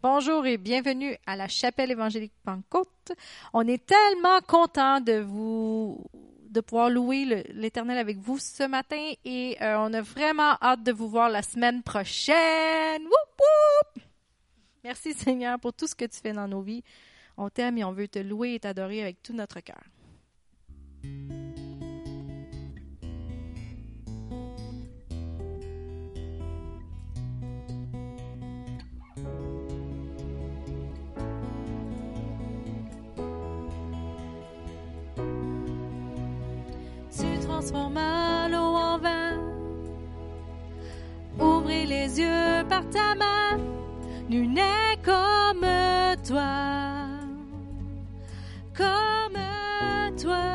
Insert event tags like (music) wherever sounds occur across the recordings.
Bonjour et bienvenue à la chapelle évangélique Pentecôte. On est tellement content de vous de pouvoir louer l'Éternel avec vous ce matin et euh, on a vraiment hâte de vous voir la semaine prochaine. Merci Seigneur pour tout ce que tu fais dans nos vies. On t'aime et on veut te louer et t'adorer avec tout notre cœur. Transforma l'eau en vin. Ouvrez les yeux par ta main, nul n'est comme toi, comme toi.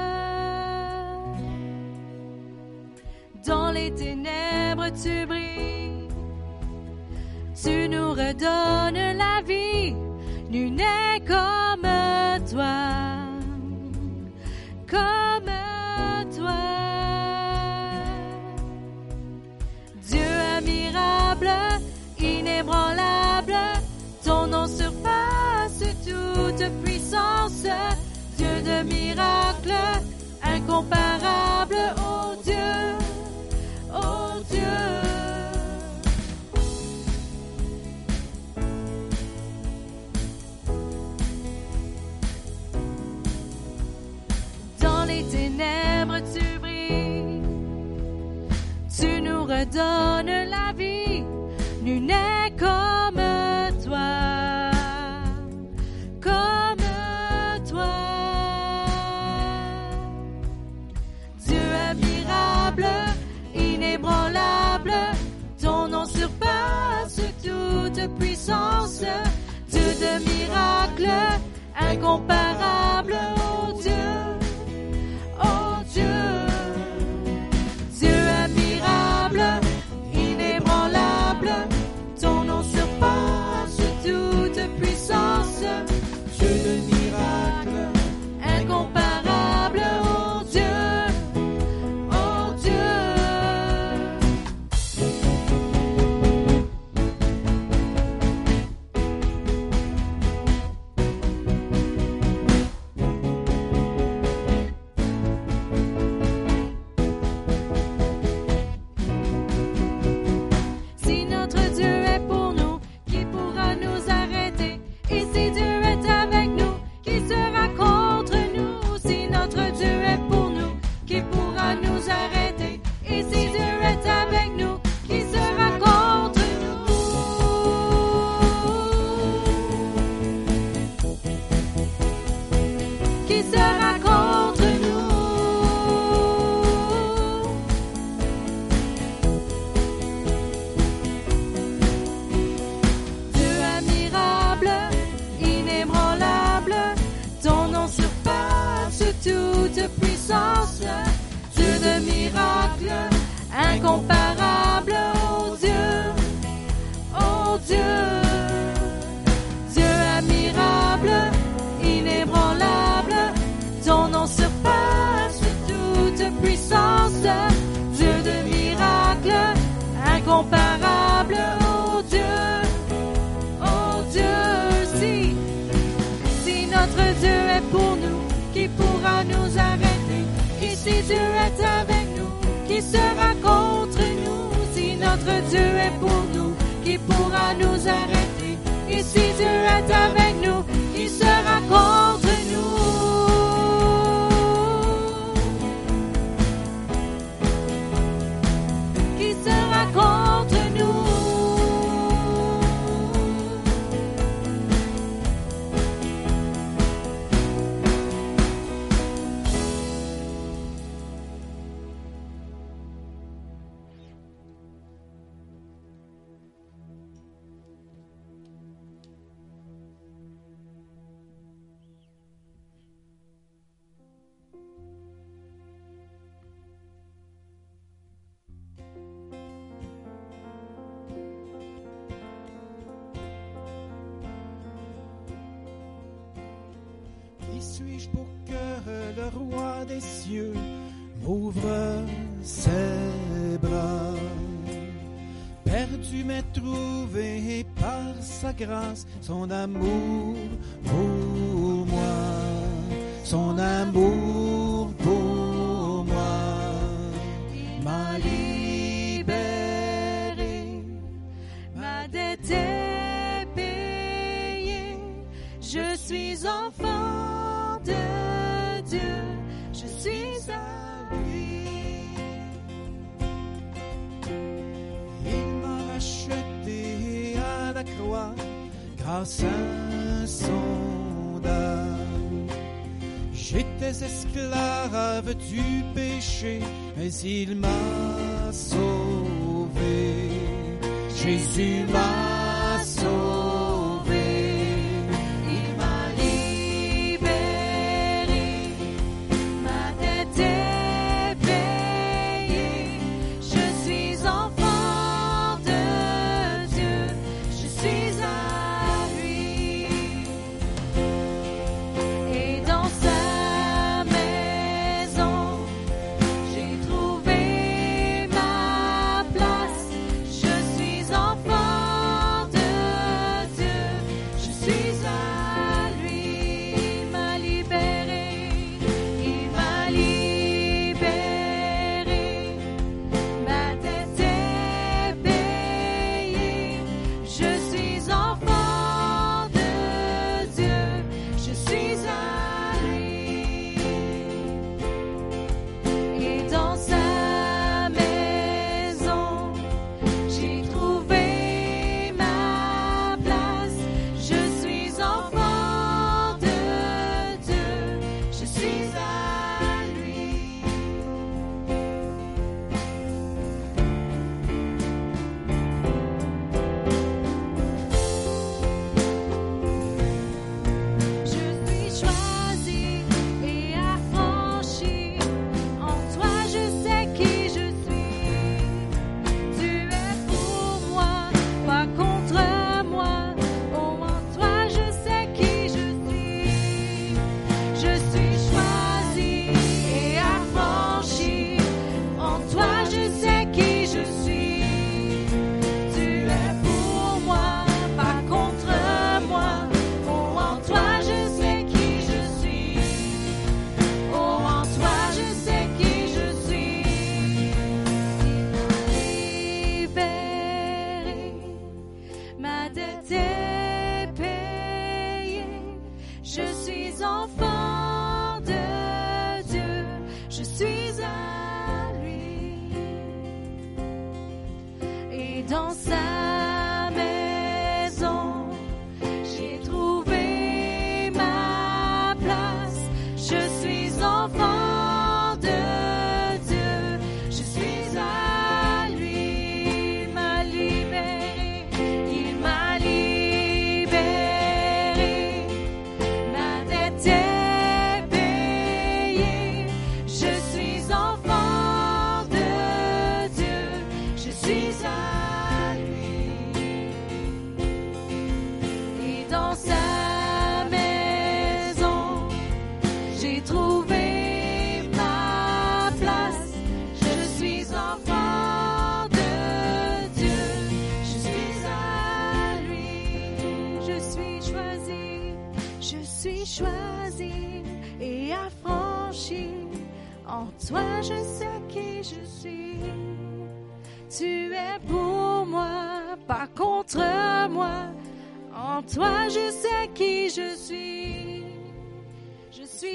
Dans les ténèbres tu brilles, tu nous redonnes la vie, nul n'est comme toi. Miracle incomparable, oh Dieu, oh Dieu. Dans les ténèbres tu brilles, tu nous redonnes n'est comme Dieu de miracles incomparables, tu m'as trouvé par sa grâce, son amour pour moi, son amour. joie grâce à son. J'étais esclave du péché, mais il m'a sauvé. Jésus m'a sauvé.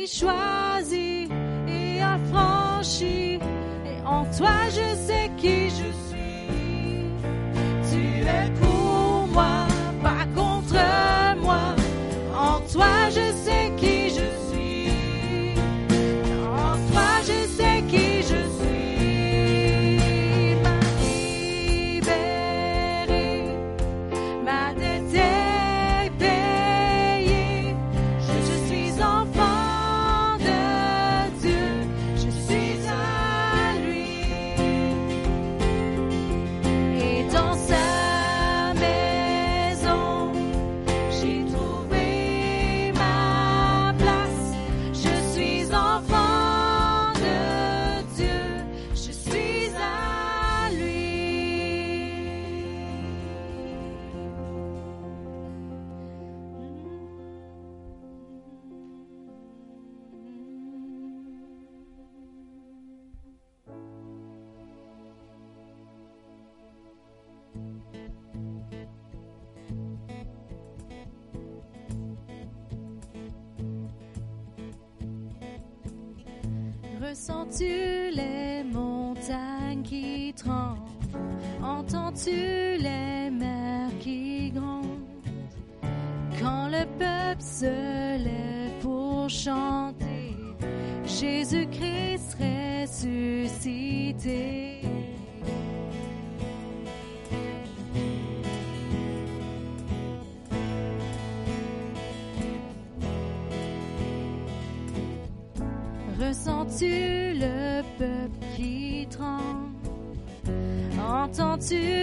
choisi et affranchi, et en toi je Tu les montagnes qui tremblent? Entends-tu les mers qui grondent? Quand le peuple se lève pour chanter, Jésus-Christ ressuscité. Ressens-tu to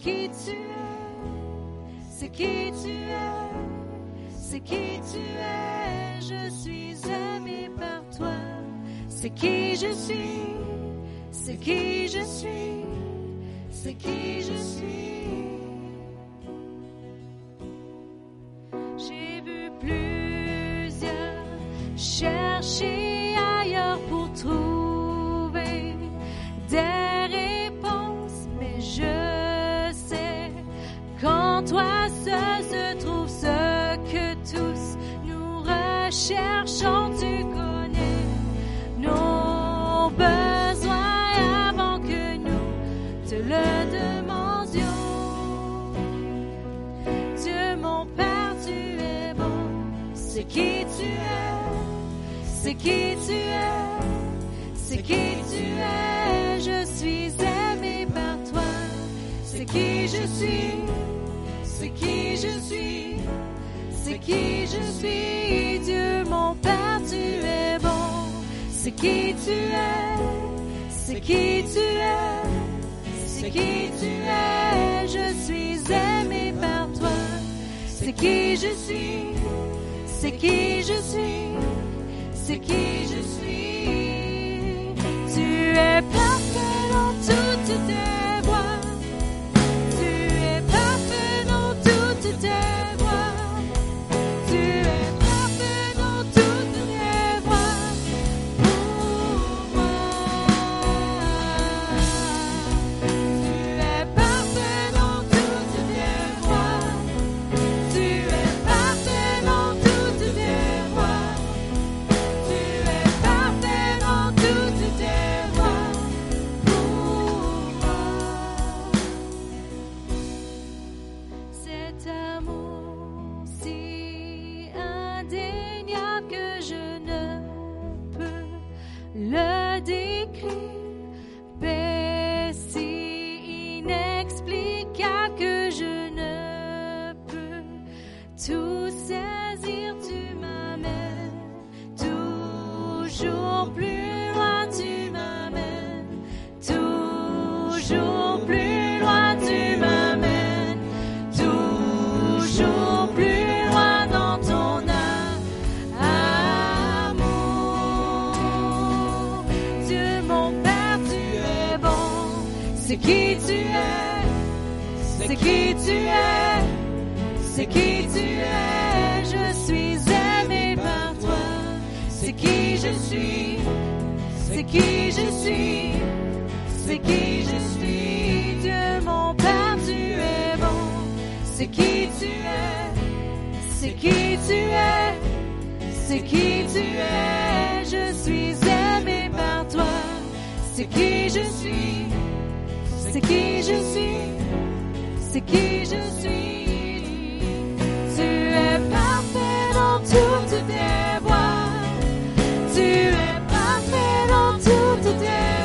qui tu es, c'est qui tu es, c'est qui tu es, je suis aimé par toi, c'est qui je suis, c'est qui je suis, c'est qui je suis. Tu es, c'est qui tu es, c'est qui tu es, je suis aimé par toi, c'est qui je suis, c'est qui je suis, c'est qui je suis, Dieu mon Père, tu es bon, c'est qui tu es, c'est qui tu es, c'est qui tu es, je suis aimé par toi. C'est qui je suis, c'est qui je suis, c'est qui je suis. Tu es parfait dans toutes tes voies. Tu es parfait dans toutes tes c'est qui tu es, c'est qui tu es. C'est qui tu es, je suis aimé par toi. C'est qui je suis, c'est qui je suis, c'est qui je suis. Dieu mon Père, tu es bon. C'est qui tu es, c'est qui tu es, c'est qui tu es, je suis aimé par toi. C'est qui je suis, c'est qui je suis, c'est qui je suis? Tu es parfait dans toutes tes voies. Tu es parfait dans toutes tes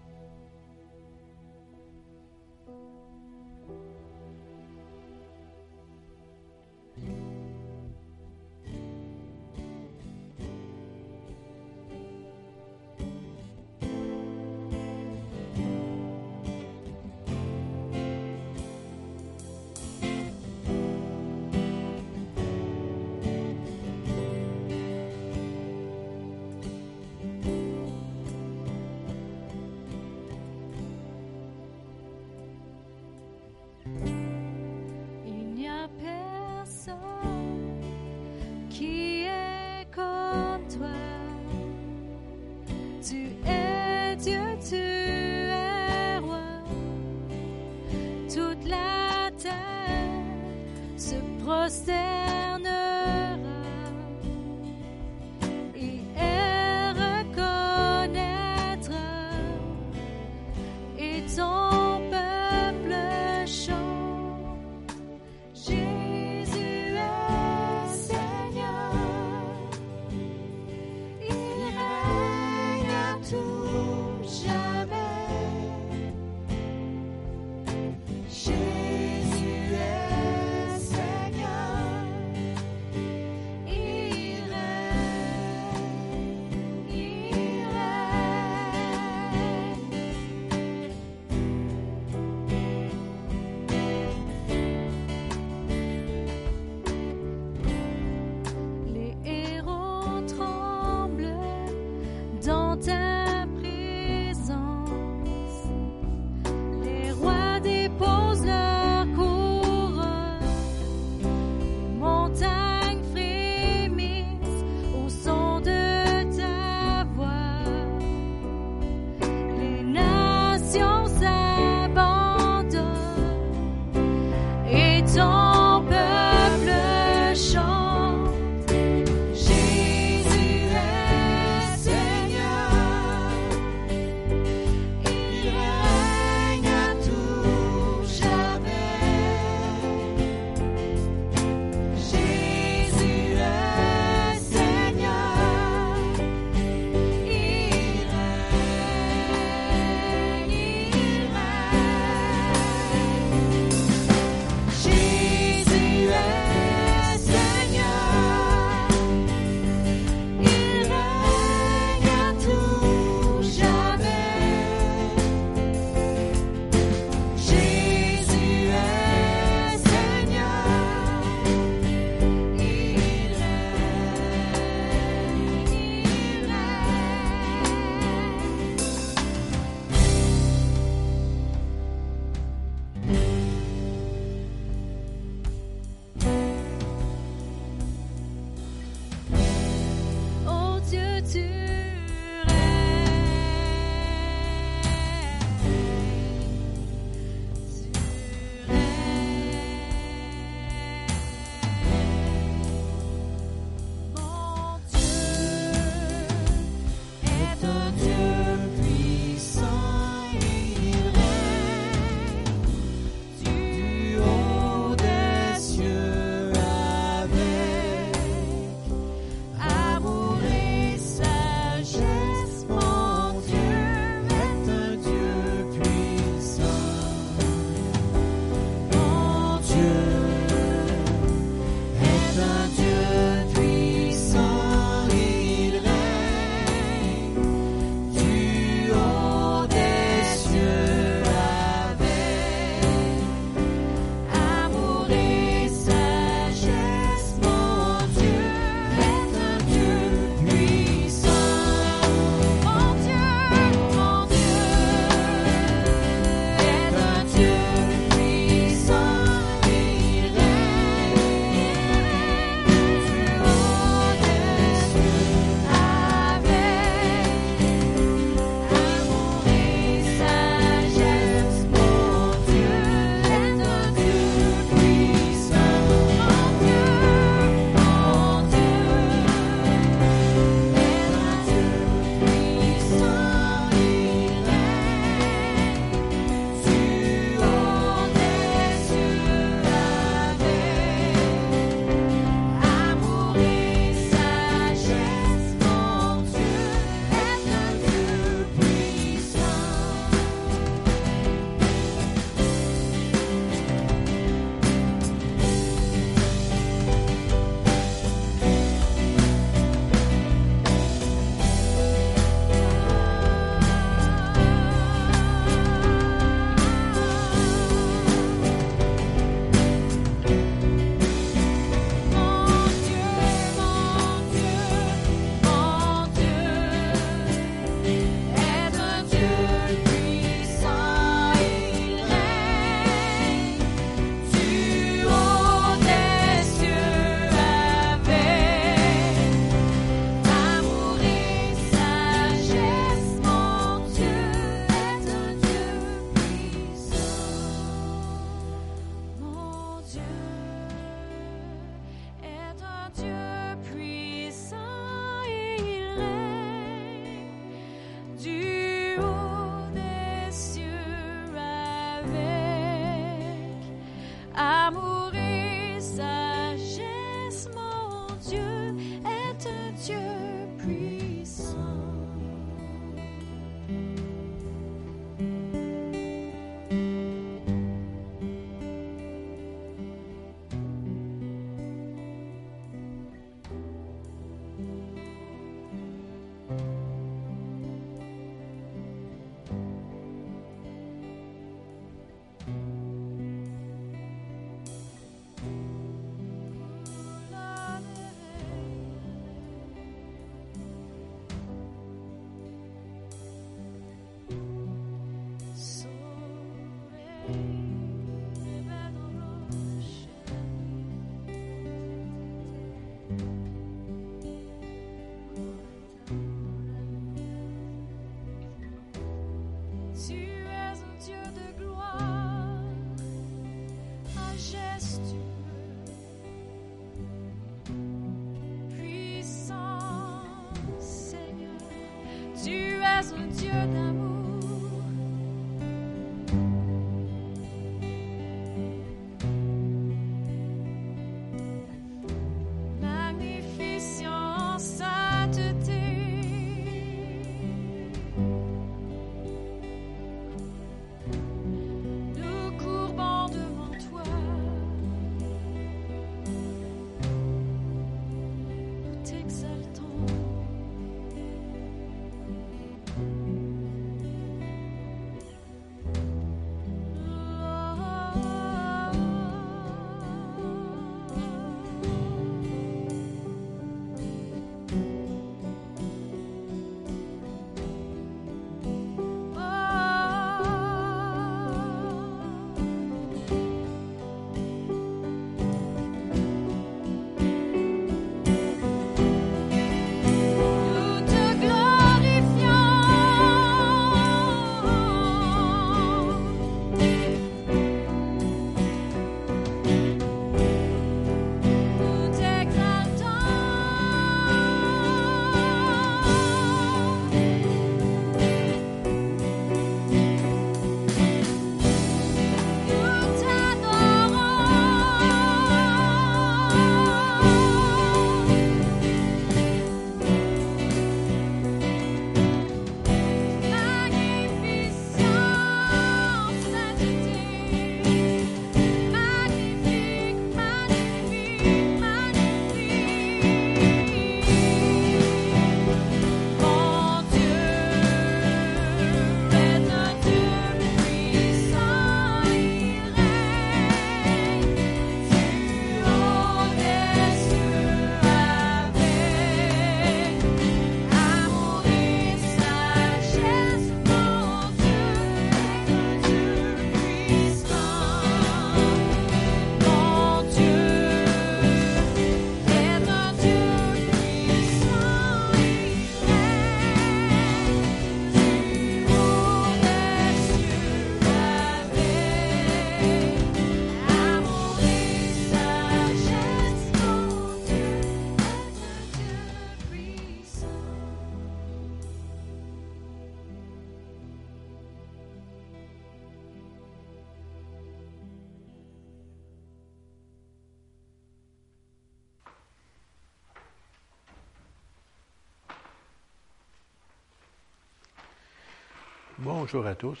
Bonjour à tous.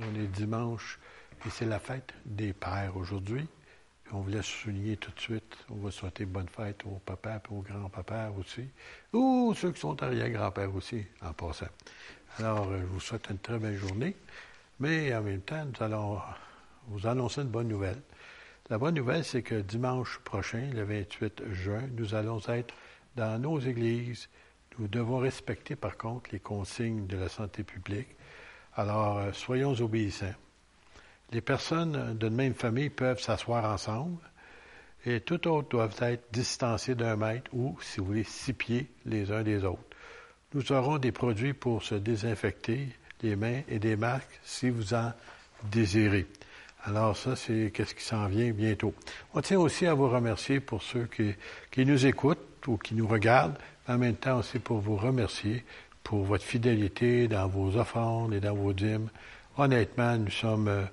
On est dimanche et c'est la fête des pères aujourd'hui. On voulait souligner tout de suite, on va souhaiter bonne fête aux papas et aux grands-papas aussi, ou ceux qui sont arrière-grands-pères aussi, en passant. Alors, euh, je vous souhaite une très belle journée, mais en même temps, nous allons vous annoncer une bonne nouvelle. La bonne nouvelle, c'est que dimanche prochain, le 28 juin, nous allons être dans nos églises. Nous devons respecter, par contre, les consignes de la santé publique. Alors, euh, soyons obéissants. Les personnes d'une même famille peuvent s'asseoir ensemble et tout autres doivent être distancés d'un mètre ou, si vous voulez, six pieds les uns des autres. Nous aurons des produits pour se désinfecter les mains et des masques si vous en désirez. Alors ça, c'est qu'est-ce qui s'en vient bientôt. On tient aussi à vous remercier pour ceux qui, qui nous écoutent ou qui nous regardent, en même temps aussi pour vous remercier pour votre fidélité dans vos offrandes et dans vos dîmes. Honnêtement, nous sommes euh,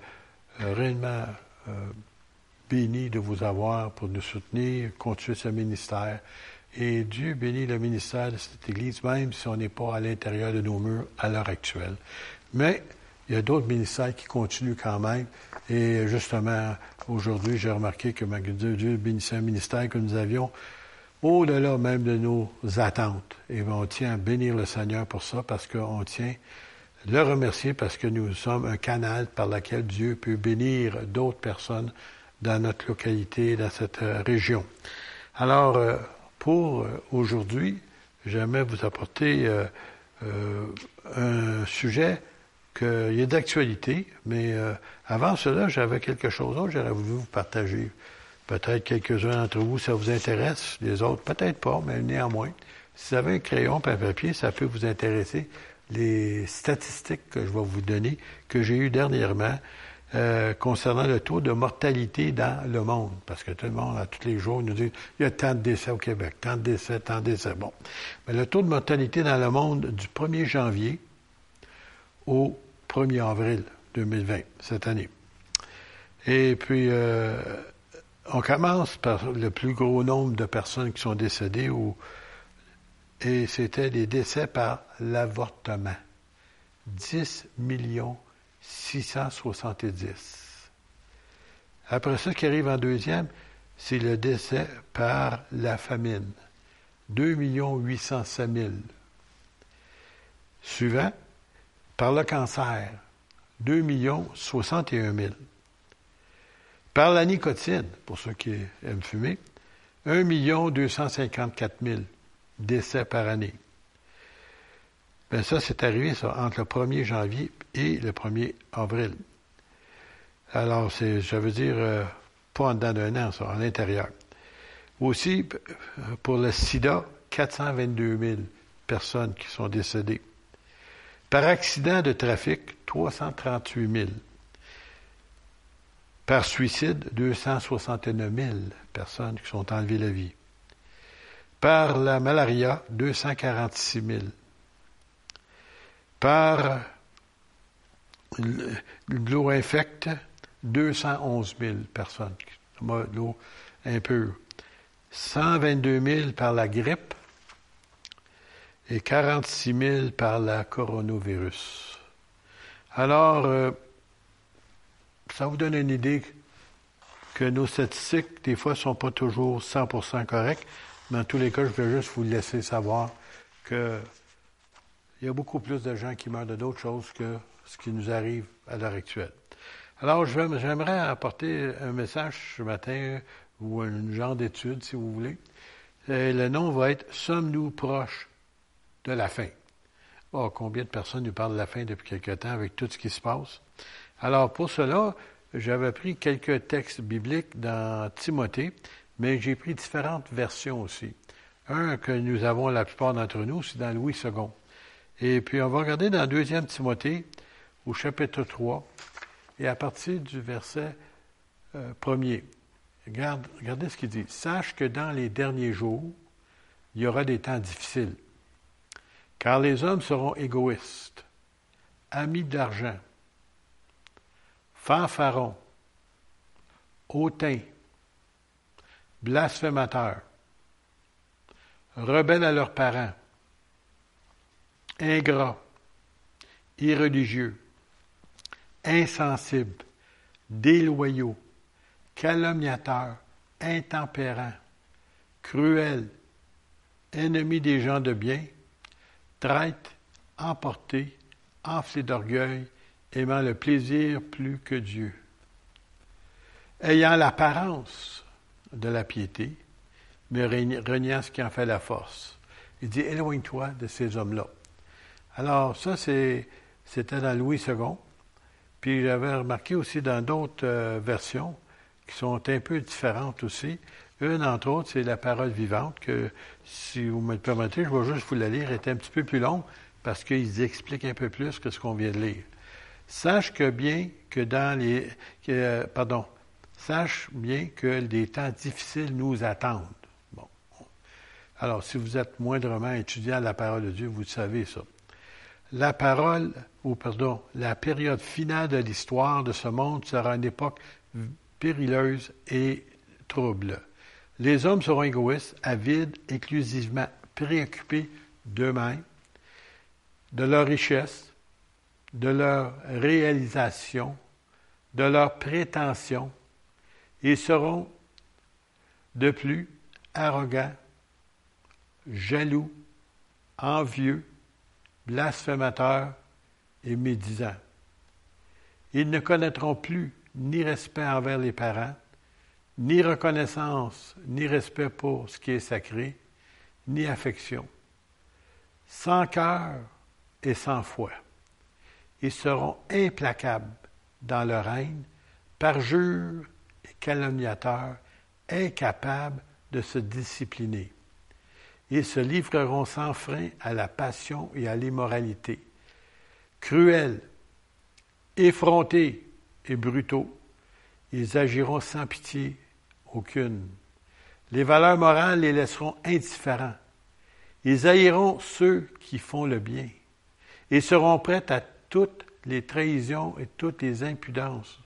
réellement euh, bénis de vous avoir pour nous soutenir, continuer ce ministère. Et Dieu bénit le ministère de cette Église, même si on n'est pas à l'intérieur de nos murs à l'heure actuelle. Mais il y a d'autres ministères qui continuent quand même. Et justement, aujourd'hui, j'ai remarqué que Dieu bénissait un ministère que nous avions au-delà même de nos attentes. Et on tient à bénir le Seigneur pour ça, parce qu'on tient le remercier, parce que nous sommes un canal par lequel Dieu peut bénir d'autres personnes dans notre localité, dans cette euh, région. Alors, euh, pour euh, aujourd'hui, j'aimerais vous apporter un sujet qui est d'actualité, mais avant cela, j'avais quelque chose d'autre que j'aurais voulu vous partager. Peut-être quelques-uns d'entre vous, ça vous intéresse, les autres, peut-être pas, mais néanmoins. Si vous avez un crayon un papier, ça peut vous intéresser. les statistiques que je vais vous donner, que j'ai eues dernièrement, euh, concernant le taux de mortalité dans le monde. Parce que tout le monde, à tous les jours, nous dit il y a tant de décès au Québec, tant de décès, tant de décès. Bon. Mais le taux de mortalité dans le monde du 1er janvier au 1er avril 2020, cette année. Et puis, euh, on commence par le plus gros nombre de personnes qui sont décédées et c'était des décès par l'avortement. 10 millions 670. Après ça, ce qui arrive en deuxième, c'est le décès par la famine. 2 805 000. Suivant, par le cancer. 2 61 000. Par la nicotine, pour ceux qui aiment fumer, 1 254 000 décès par année. Bien, ça, c'est arrivé ça, entre le 1er janvier et le 1er avril. Alors, c'est, je veux dire, euh, pas en dedans d'un an, ça, en l'intérieur. Aussi, p- pour le sida, 422 000 personnes qui sont décédées. Par accident de trafic, 338 000. Par suicide, 269 000 personnes qui sont enlevées la vie. Par la malaria, 246 000. Par l'eau infecte, 211 000 personnes. L'eau impure. 122 000 par la grippe et 46 000 par la coronavirus. Alors, euh, ça vous donne une idée que nos statistiques, des fois, ne sont pas toujours 100% correctes, mais en tous les cas, je vais juste vous laisser savoir que il y a beaucoup plus de gens qui meurent de d'autres choses que ce qui nous arrive à l'heure actuelle. Alors, j'aimerais apporter un message ce matin ou un genre d'étude, si vous voulez. Et le nom va être Sommes-nous proches de la fin? Oh, combien de personnes nous parlent de la fin depuis quelque temps avec tout ce qui se passe? Alors, pour cela, j'avais pris quelques textes bibliques dans Timothée, mais j'ai pris différentes versions aussi. Un que nous avons la plupart d'entre nous, c'est dans Louis II. Et puis, on va regarder dans 2 Timothée, au chapitre 3, et à partir du verset euh, premier. Regarde, regardez ce qu'il dit. Sache que dans les derniers jours, il y aura des temps difficiles, car les hommes seront égoïstes, amis d'argent, fanfarons, hautains, blasphémateurs, rebelles à leurs parents, ingrats, irreligieux, insensibles, déloyaux, calomniateurs, intempérants, cruels, ennemis des gens de bien, traîtres, emportés, enflés d'orgueil, aimant le plaisir plus que Dieu, ayant l'apparence de la piété, mais reniant ce qui en fait la force. Il dit, éloigne-toi de ces hommes-là. Alors, ça, c'était dans Louis II. Puis j'avais remarqué aussi dans d'autres euh, versions qui sont un peu différentes aussi. Une, entre autres, c'est la parole vivante, que si vous me permettez, je vais juste vous la lire, elle est un petit peu plus longue parce qu'ils expliquent un peu plus que ce qu'on vient de lire. Sache bien que dans les. pardon. Sache bien que des temps difficiles nous attendent. Bon. Alors, si vous êtes moindrement étudiant à la parole de Dieu, vous savez ça. La parole, ou pardon, la période finale de l'histoire de ce monde sera une époque périleuse et trouble. Les hommes seront égoïstes, avides, exclusivement préoccupés d'eux-mêmes, de leur richesse, de leur réalisation, de leurs prétentions. Ils seront de plus arrogants, jaloux, envieux, blasphémateurs et médisants. Ils ne connaîtront plus ni respect envers les parents, ni reconnaissance, ni respect pour ce qui est sacré, ni affection. Sans cœur et sans foi. Ils seront implacables dans leur haine, parjures et calomniateurs, incapables de se discipliner. Ils se livreront sans frein à la passion et à l'immoralité, cruels, effrontés et brutaux. Ils agiront sans pitié aucune. Les valeurs morales les laisseront indifférents. Ils haïront ceux qui font le bien et seront prêts à toutes les trahisons et toutes les impudences.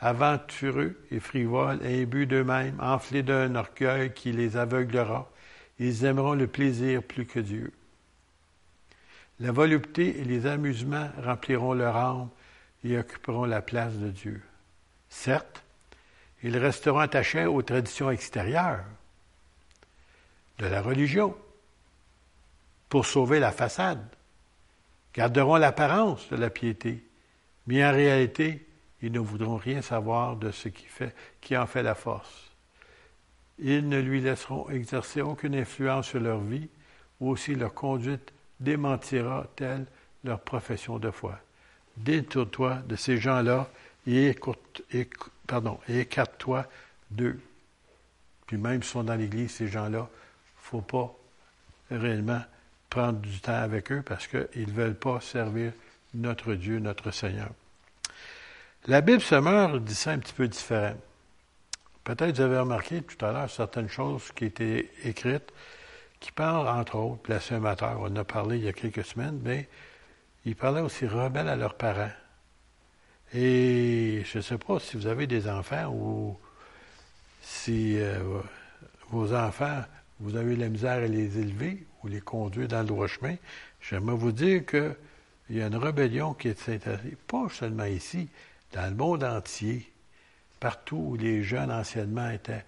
Aventureux et frivoles, imbus d'eux-mêmes, enflés d'un orgueil qui les aveuglera, ils aimeront le plaisir plus que Dieu. La volupté et les amusements rempliront leur âme et occuperont la place de Dieu. Certes, ils resteront attachés aux traditions extérieures de la religion pour sauver la façade, garderont l'apparence de la piété, mais en réalité, ils ne voudront rien savoir de ce qui, fait, qui en fait la force. Ils ne lui laisseront exercer aucune influence sur leur vie, ou aussi leur conduite démentira telle leur profession de foi. Détourne-toi de ces gens-là et, éc- pardon, et écarte-toi d'eux. Puis même s'ils sont dans l'Église, ces gens-là, il ne faut pas réellement prendre du temps avec eux parce qu'ils ne veulent pas servir notre Dieu, notre Seigneur. La Bible se meurt dit ça un petit peu différent. Peut-être vous avez remarqué tout à l'heure certaines choses qui étaient écrites qui parlent, entre autres, blasphémateurs. On en a parlé il y a quelques semaines, mais ils parlaient aussi rebelles à leurs parents. Et je ne sais pas si vous avez des enfants ou si euh, vos enfants, vous avez la misère à les élever ou les conduire dans le droit chemin. J'aimerais vous dire qu'il y a une rébellion qui est installée, pas seulement ici, dans le monde entier, partout où les jeunes anciennement étaient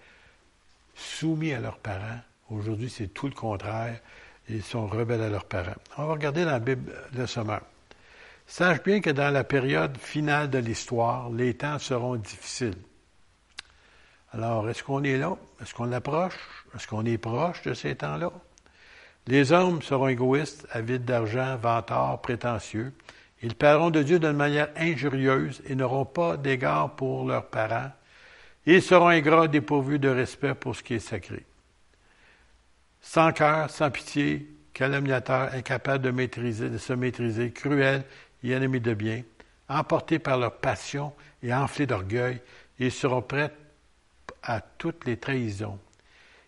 soumis à leurs parents. Aujourd'hui, c'est tout le contraire. Ils sont rebelles à leurs parents. On va regarder dans la Bible le sommeur. Sache bien que dans la période finale de l'histoire, les temps seront difficiles. Alors, est-ce qu'on est là? Est-ce qu'on approche? Est-ce qu'on est proche de ces temps-là? Les hommes seront égoïstes, avides d'argent, vantards, prétentieux. Ils parleront de Dieu d'une manière injurieuse et n'auront pas d'égard pour leurs parents. Ils seront ingrats, dépourvus de respect pour ce qui est sacré. Sans cœur, sans pitié, calomniateurs, incapables de, maîtriser, de se maîtriser, cruels et ennemis de bien, emportés par leur passion et enflés d'orgueil, ils seront prêts à toutes les trahisons.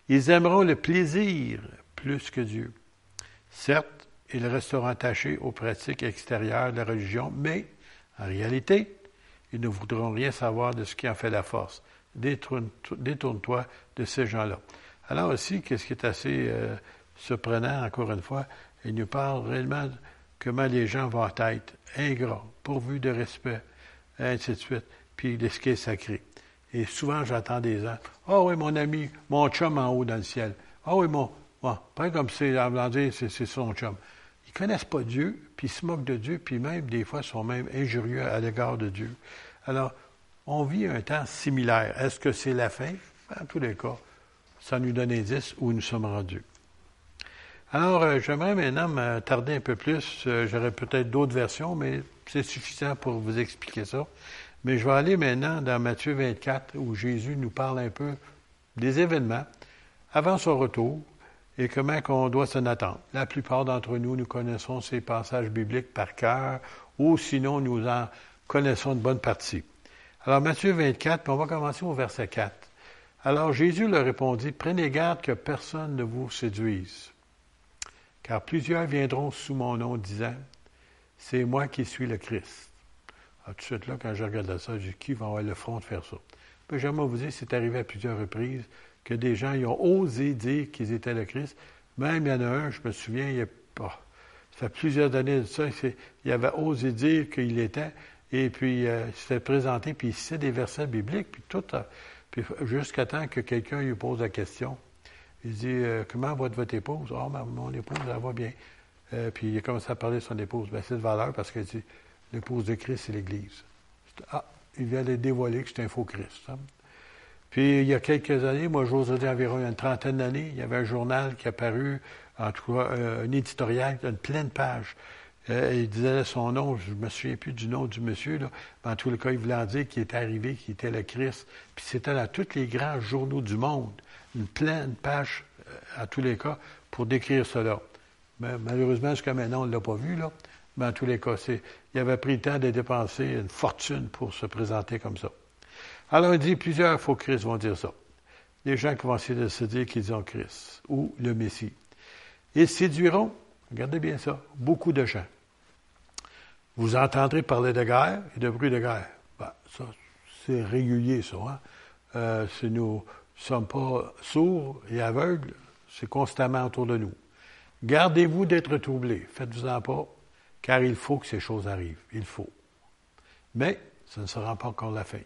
Ils aimeront le plaisir plus que Dieu. Certes, ils resteront attachés aux pratiques extérieures de la religion, mais en réalité, ils ne voudront rien savoir de ce qui en fait la force. Détourne- Détourne-toi de ces gens-là. Alors aussi, qu'est-ce qui est assez euh, surprenant, encore une fois, il nous parle réellement comment les gens vont être ingrats, pourvus de respect, ainsi de suite, puis de ce qui est sacré. Et souvent, j'entends des gens, « Ah oui, mon ami, mon chum en haut dans le ciel. Ah oui, mon... Bon, pas comme c'est, c'est, son chum. » Ils connaissent pas Dieu, puis ils se moquent de Dieu, puis même, des fois, sont même injurieux à l'égard de Dieu. Alors, on vit un temps similaire. Est-ce que c'est la fin? En tous les cas, ça nous donne indice où nous sommes rendus. Alors, euh, j'aimerais maintenant me tarder un peu plus. Euh, J'aurais peut-être d'autres versions, mais c'est suffisant pour vous expliquer ça. Mais je vais aller maintenant dans Matthieu 24, où Jésus nous parle un peu des événements avant son retour et comment qu'on doit s'en attendre. La plupart d'entre nous, nous connaissons ces passages bibliques par cœur, ou sinon nous en connaissons une bonne partie. Alors Matthieu 24, puis on va commencer au verset 4. Alors Jésus leur répondit, Prenez garde que personne ne vous séduise, car plusieurs viendront sous mon nom disant, C'est moi qui suis le Christ. Alors, tout de suite là, quand je regarde ça, je dis, qui va avoir le front de faire ça? J'aimerais vous dire, c'est arrivé à plusieurs reprises que des gens ils ont osé dire qu'ils étaient le Christ. Même il y en a un, je me souviens, il y a fait plusieurs années de ça, il avait osé dire qu'il était, et puis euh, il s'est présenté, puis il citait des versets bibliques, puis tout, euh, puis jusqu'à temps que quelqu'un lui pose la question. Il dit euh, Comment va votre épouse? Ah, ma- mon épouse, elle va bien. Euh, puis il a commencé à parler de son épouse. Ben, c'est de valeur parce qu'il dit L'épouse de Christ, c'est l'Église. Ah, il vient de dévoiler que c'est un faux Christ. hein. Puis il y a quelques années, moi j'ose dire environ une trentaine d'années, il y avait un journal qui a paru, en tout cas euh, un éditorial, une pleine page. Euh, il disait son nom, je me souviens plus du nom du monsieur, là, mais en tout cas, il voulait en dire qu'il était arrivé, qu'il était le Christ. Puis c'était dans tous les grands journaux du monde, une pleine page, euh, à tous les cas, pour décrire cela. Mais malheureusement, jusqu'à maintenant, on ne l'a pas vu, là. Mais en tous les cas, il avait pris le temps de dépenser une fortune pour se présenter comme ça. Alors, il dit, plusieurs faux Christ vont dire ça. Les gens qui vont essayer de se dire qu'ils ont Christ ou le Messie. Ils séduiront, regardez bien ça, beaucoup de gens. Vous entendrez parler de guerre et de bruit de guerre. Ben, ça, c'est régulier, ça. Hein? Euh, si nous ne sommes pas sourds et aveugles, c'est constamment autour de nous. Gardez-vous d'être troublés. Faites-vous-en pas, car il faut que ces choses arrivent. Il faut. Mais ce ne sera pas encore la fin.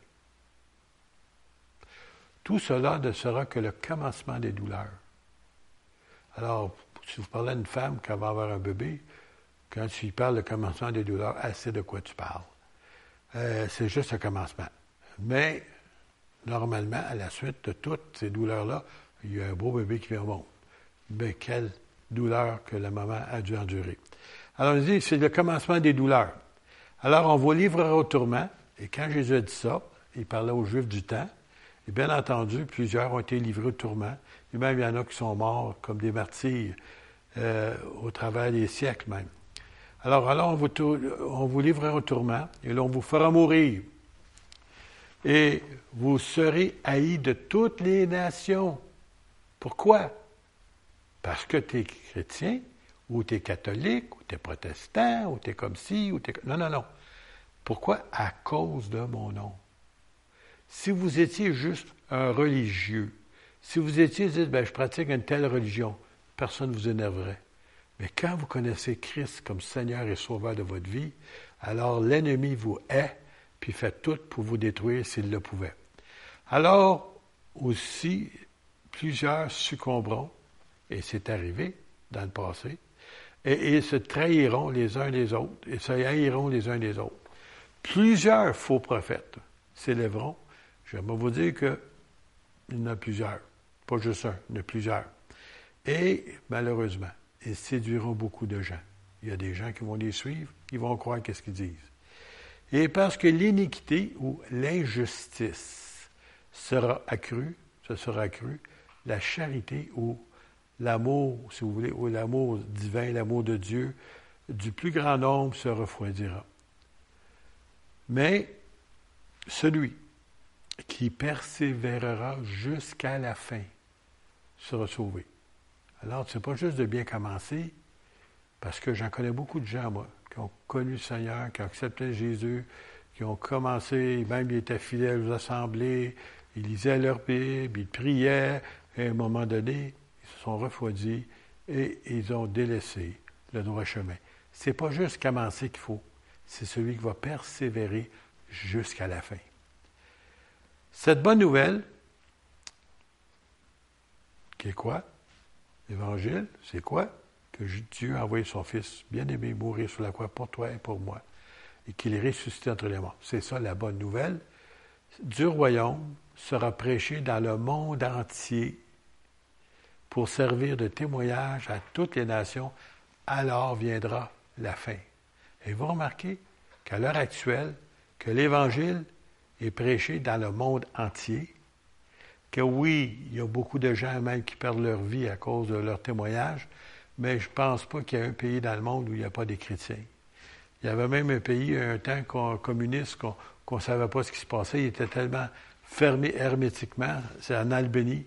Tout cela ne sera que le commencement des douleurs. Alors, si vous parlez à une femme qui va avoir un bébé, quand tu lui parles de commencement des douleurs, elle sait de quoi tu parles. Euh, c'est juste un commencement. Mais, normalement, à la suite de toutes ces douleurs-là, il y a un beau bébé qui vient au monde. Mais quelle douleur que la maman a dû endurer. Alors, il dit, c'est le commencement des douleurs. Alors, on vous livrera au tourment. Et quand Jésus a dit ça, il parlait aux Juifs du temps. Et bien entendu, plusieurs ont été livrés au tourment. Et même, il y en a qui sont morts comme des martyrs euh, au travers des siècles même. Alors, alors on, vous, livrera au tourment et là, on vous fera mourir. Et vous serez haïs de toutes les nations. Pourquoi? Parce que tu es chrétien, ou tu es catholique, ou tu es protestant, ou tu es comme ci, ou tu es... Non, non, non. Pourquoi? À cause de mon nom. Si vous étiez juste un religieux, si vous étiez dit, ben, je pratique une telle religion, personne ne vous énerverait. Mais quand vous connaissez Christ comme Seigneur et Sauveur de votre vie, alors l'ennemi vous hait, puis fait tout pour vous détruire s'il le pouvait. Alors, aussi, plusieurs succomberont, et c'est arrivé dans le passé, et ils se trahiront les uns les autres, et se haïront les uns les autres. Plusieurs faux prophètes s'élèveront. J'aimerais vous dire qu'il y en a plusieurs, pas juste un, il y en a plusieurs. Et malheureusement, ils séduiront beaucoup de gens. Il y a des gens qui vont les suivre, ils vont croire qu'est-ce qu'ils disent. Et parce que l'iniquité ou l'injustice sera accrue, sera accru, la charité ou l'amour, si vous voulez, ou l'amour divin, l'amour de Dieu, du plus grand nombre se refroidira. Mais celui qui persévérera jusqu'à la fin sera sauvé. Alors, c'est pas juste de bien commencer, parce que j'en connais beaucoup de gens, moi, qui ont connu le Seigneur, qui ont accepté Jésus, qui ont commencé, même ils étaient fidèles aux assemblées, ils lisaient leur Bible, ils priaient, et à un moment donné, ils se sont refroidis et ils ont délaissé le droit chemin. C'est pas juste commencer qu'il faut, c'est celui qui va persévérer jusqu'à la fin. Cette bonne nouvelle, qui est quoi? L'Évangile, c'est quoi? Que Dieu a envoyé son Fils bien-aimé mourir sur la croix pour toi et pour moi, et qu'il est ressuscité entre les morts. C'est ça la bonne nouvelle. Du royaume sera prêché dans le monde entier pour servir de témoignage à toutes les nations. Alors viendra la fin. Et vous remarquez qu'à l'heure actuelle, que l'Évangile est prêché dans le monde entier, que oui, il y a beaucoup de gens même qui perdent leur vie à cause de leur témoignage, mais je ne pense pas qu'il y ait un pays dans le monde où il n'y a pas des chrétiens. Il y avait même un pays, un temps communiste, qu'on ne savait pas ce qui se passait. Il était tellement fermé hermétiquement. C'est en Albanie.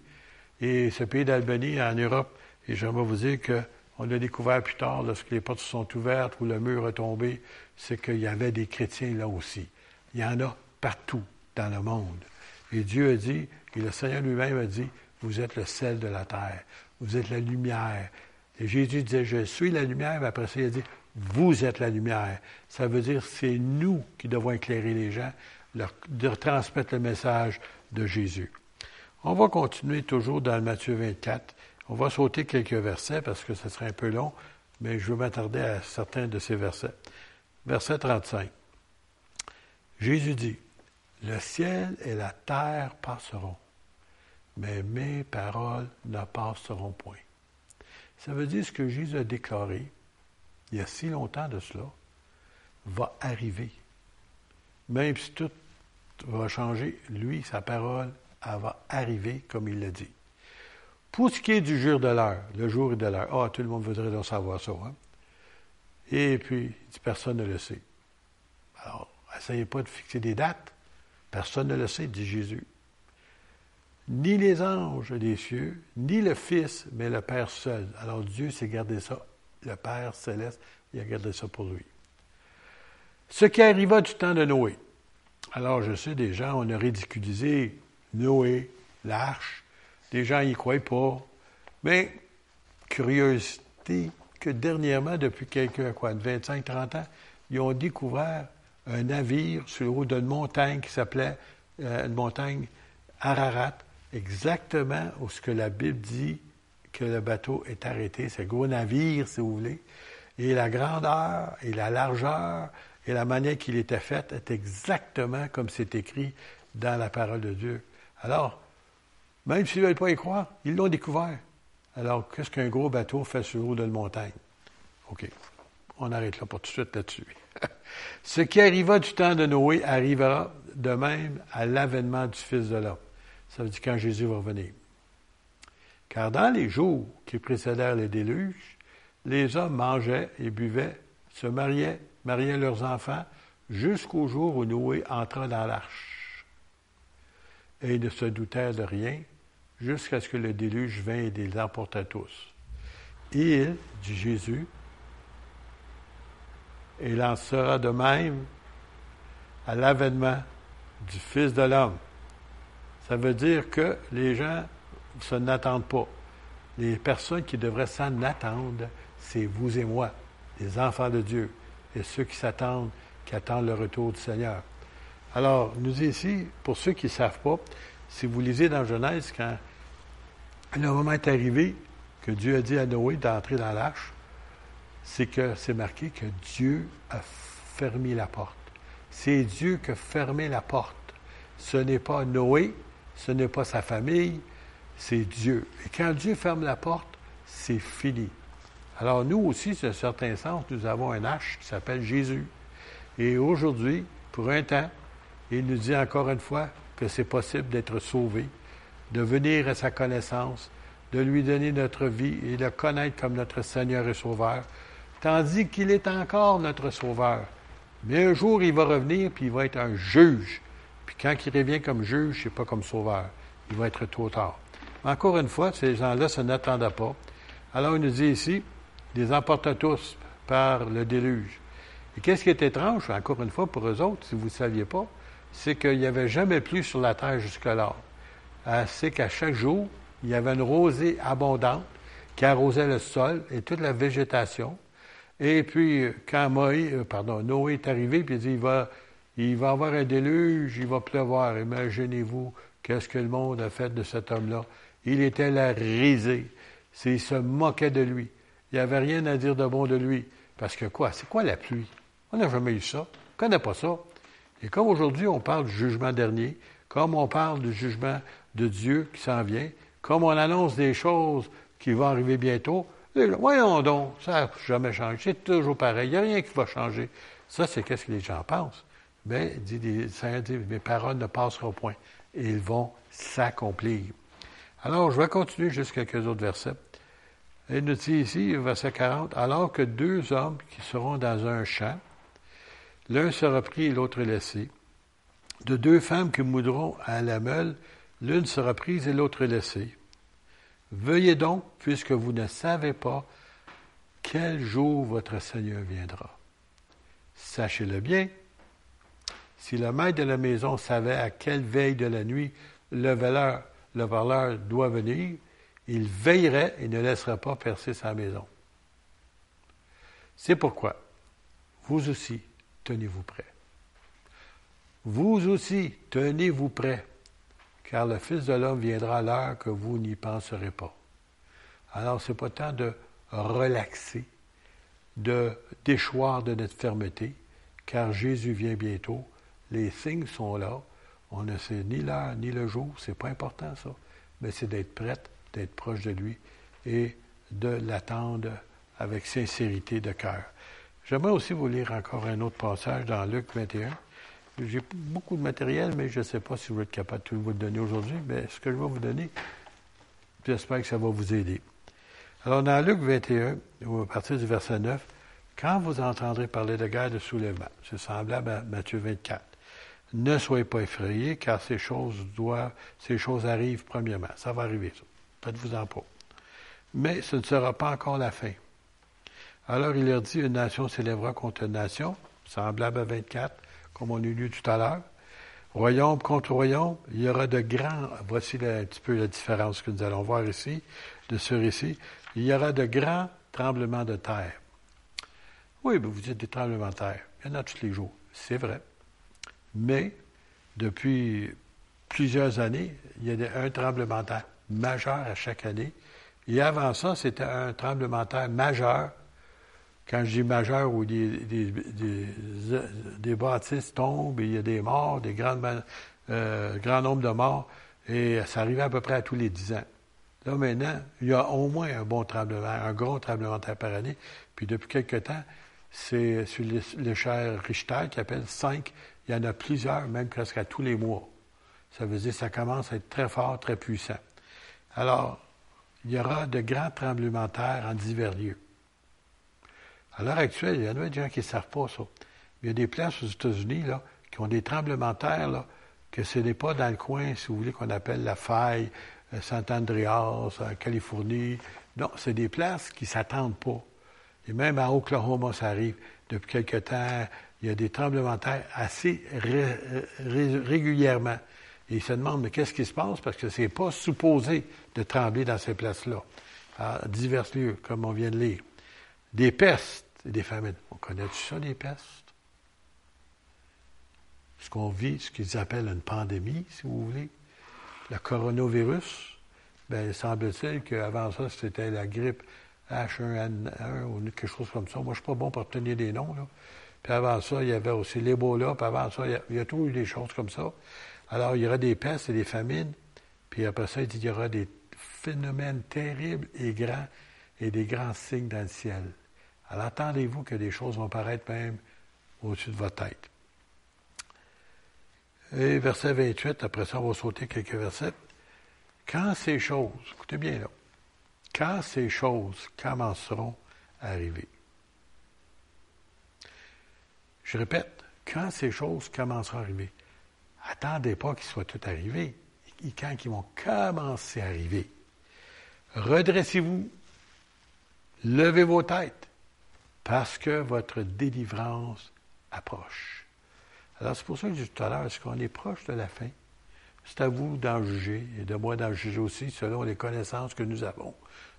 Et ce pays d'Albanie, en Europe, et j'aimerais vous dire qu'on l'a découvert plus tard, lorsque les portes sont ouvertes ou le mur est tombé, c'est qu'il y avait des chrétiens là aussi. Il y en a partout dans le monde. Et Dieu a dit, et le Seigneur lui-même a dit, vous êtes le sel de la terre, vous êtes la lumière. Et Jésus disait, je suis la lumière, mais après ça, il a dit, vous êtes la lumière. Ça veut dire, c'est nous qui devons éclairer les gens, leur, transmettre le message de Jésus. On va continuer toujours dans Matthieu 24. On va sauter quelques versets parce que ce serait un peu long, mais je veux m'attarder à certains de ces versets. Verset 35. Jésus dit, Le ciel et la terre passeront, mais mes paroles ne passeront point. Ça veut dire ce que Jésus a déclaré il y a si longtemps de cela va arriver. Même si tout va changer, lui, sa parole, va arriver comme il l'a dit. Pour ce qui est du jour de l'heure, le jour et de l'heure, ah, tout le monde voudrait donc savoir ça. Hein? Et puis, personne ne le sait. Alors, essayez pas de fixer des dates. Personne ne le sait, dit Jésus. Ni les anges des cieux, ni le Fils, mais le Père seul. Alors Dieu s'est gardé ça, le Père céleste, il a gardé ça pour lui. Ce qui arriva du temps de Noé. Alors je sais, des gens, on a ridiculisé Noé, l'arche. Des gens n'y croient pas. Mais, curiosité, que dernièrement, depuis quelques, quoi, 25-30 ans, ils ont découvert un navire sur le haut d'une montagne qui s'appelait euh, une montagne Ararat, exactement où ce que la Bible dit que le bateau est arrêté. Un gros navire, si vous voulez. Et la grandeur et la largeur et la manière qu'il était fait est exactement comme c'est écrit dans la parole de Dieu. Alors, même s'ils ne veulent pas y croire, ils l'ont découvert. Alors, qu'est-ce qu'un gros bateau fait sur le haut d'une montagne? OK. On arrête là pour tout de suite là-dessus. (laughs) Ce qui arriva du temps de Noé arrivera de même à l'avènement du Fils de l'homme. Ça veut dire quand Jésus va revenir. Car dans les jours qui précédèrent le déluge, les hommes mangeaient et buvaient, se mariaient, mariaient leurs enfants, jusqu'au jour où Noé entra dans l'arche. Et ils ne se doutèrent de rien, jusqu'à ce que le déluge vint et les emporta tous. Et il, dit Jésus, et il en sera de même à l'avènement du Fils de l'homme. Ça veut dire que les gens se n'attendent pas. Les personnes qui devraient s'en attendre, c'est vous et moi, les enfants de Dieu, et ceux qui s'attendent, qui attendent le retour du Seigneur. Alors, nous ici, pour ceux qui ne savent pas, si vous lisez dans Genèse, quand le moment est arrivé que Dieu a dit à Noé d'entrer dans l'arche, c'est que c'est marqué que Dieu a fermé la porte. C'est Dieu qui a fermé la porte. Ce n'est pas Noé, ce n'est pas sa famille, c'est Dieu. Et quand Dieu ferme la porte, c'est fini. Alors nous aussi, dans un certain sens, nous avons un H qui s'appelle Jésus. Et aujourd'hui, pour un temps, il nous dit encore une fois que c'est possible d'être sauvé, de venir à sa connaissance, de lui donner notre vie et de le connaître comme notre Seigneur et Sauveur, tandis qu'il est encore notre Sauveur. Mais un jour, il va revenir, puis il va être un juge. Puis quand il revient comme juge, c'est pas comme sauveur. Il va être trop tard. Encore une fois, ces gens-là se n'attendaient pas. Alors, il nous dit ici, les emporta tous par le déluge. Et qu'est-ce qui est étrange, encore une fois, pour eux autres, si vous ne saviez pas, c'est qu'il n'y avait jamais plus sur la terre jusque-là. C'est qu'à chaque jour, il y avait une rosée abondante qui arrosait le sol et toute la végétation. Et puis, euh, quand Moïse, euh, pardon, Noé est arrivé, puis il dit, il va, il va avoir un déluge, il va pleuvoir. Imaginez-vous qu'est-ce que le monde a fait de cet homme-là. Il était la risée. Il se moquait de lui. Il n'y avait rien à dire de bon de lui. Parce que quoi? C'est quoi la pluie? On n'a jamais eu ça. On ne connaît pas ça. Et comme aujourd'hui, on parle du jugement dernier, comme on parle du jugement de Dieu qui s'en vient, comme on annonce des choses qui vont arriver bientôt, les voyons donc, ça n'a jamais changé. C'est toujours pareil. Il n'y a rien qui va changer. Ça, c'est qu'est-ce que les gens pensent. Mais, dit, le Seigneur dit, mes paroles ne passeront point. Et ils vont s'accomplir. Alors, je vais continuer jusqu'à quelques autres versets. Il nous dit ici, verset 40, alors que deux hommes qui seront dans un champ, l'un sera pris et l'autre laissé. De deux femmes qui moudront à la meule, l'une sera prise et l'autre laissée. Veuillez donc, puisque vous ne savez pas quel jour votre Seigneur viendra. Sachez-le bien, si le maître de la maison savait à quelle veille de la nuit le voleur doit venir, il veillerait et ne laisserait pas percer sa maison. C'est pourquoi, vous aussi, tenez-vous prêts. Vous aussi, tenez-vous prêts, car le Fils de l'homme viendra à l'heure que vous n'y penserez pas. Alors, c'est pas temps de relaxer, de déchoir de notre fermeté, car Jésus vient bientôt. Les signes sont là. On ne sait ni l'heure ni le jour, c'est pas important ça, mais c'est d'être prête, d'être proche de lui et de l'attendre avec sincérité de cœur. J'aimerais aussi vous lire encore un autre passage dans Luc 21. J'ai beaucoup de matériel, mais je ne sais pas si vous êtes capable de tout vous donner aujourd'hui, mais ce que je vais vous donner, j'espère que ça va vous aider. Alors, dans Luc 21, à partir du verset 9, Quand vous entendrez parler de guerre de soulèvement, c'est semblable à Matthieu 24. Ne soyez pas effrayés, car ces choses doivent, ces choses arrivent premièrement. Ça va arriver, ça. Faites-vous-en pas. Mais ce ne sera pas encore la fin. Alors il leur dit, une nation s'élèvera contre une nation, semblable à 24, comme on a lu tout à l'heure. Royaume contre royaume, il y aura de grands, voici un petit peu la différence que nous allons voir ici, de ce récit. Il y aura de grands tremblements de terre. Oui, vous dites des tremblements de terre. Il y en a tous les jours. C'est vrai. Mais, depuis plusieurs années, il y a un tremblement de terre majeur à chaque année. Et avant ça, c'était un tremblement de terre majeur. Quand je dis majeur, où des, des, des, des bâtisses tombent, il y a des morts, des grandes, ma- euh, grand nombre de morts, et ça arrivait à peu près à tous les dix ans. Là, maintenant, il y a au moins un bon tremblement, un gros tremblement de terre par année. Puis depuis quelque temps, c'est sur l'é- l'échelle Richter qui appelle 5. Il y en a plusieurs, même presque à tous les mois. Ça veut dire que ça commence à être très fort, très puissant. Alors, il y aura de grands tremblements de terre en divers lieux. À l'heure actuelle, il y en a des gens qui ne savent pas ça. Il y a des places aux États-Unis là, qui ont des tremblements de terre, là, que ce n'est pas dans le coin, si vous voulez, qu'on appelle la faille, euh, Sant Andreas, en Californie. Non, c'est des places qui ne s'attendent pas. Et même à Oklahoma, ça arrive. Depuis quelque temps, il y a des tremblements de terre assez ré- ré- régulièrement. Et ils se demandent, mais qu'est-ce qui se passe? Parce que c'est pas supposé de trembler dans ces places-là, à divers lieux, comme on vient de lire. Des pestes des famines. On connaît ça, des pestes? Ce qu'on vit, ce qu'ils appellent une pandémie, si vous voulez, le coronavirus, ben, semble-t-il qu'avant ça, c'était la grippe H1N1 ou quelque chose comme ça. Moi, je suis pas bon pour retenir des noms, là. Puis avant ça, il y avait aussi l'Ebola, puis avant ça, il y a, il y a tout eu des choses comme ça. Alors, il y aura des pestes et des famines, puis après ça, il y aura des phénomènes terribles et grands et des grands signes dans le ciel. Alors, attendez-vous que des choses vont paraître même au-dessus de votre tête. Et verset 28, après ça, on va sauter quelques versets. Quand ces choses, écoutez bien là, quand ces choses commenceront à arriver. Je répète, quand ces choses commenceront à arriver, attendez pas qu'ils soient tout arrivés. Et Quand ils vont commencer à arriver, redressez-vous, levez vos têtes, parce que votre délivrance approche. Alors, c'est pour ça que je dis tout à l'heure, est-ce qu'on est proche de la fin? C'est à vous d'en juger et de moi d'en juger aussi selon les connaissances que nous avons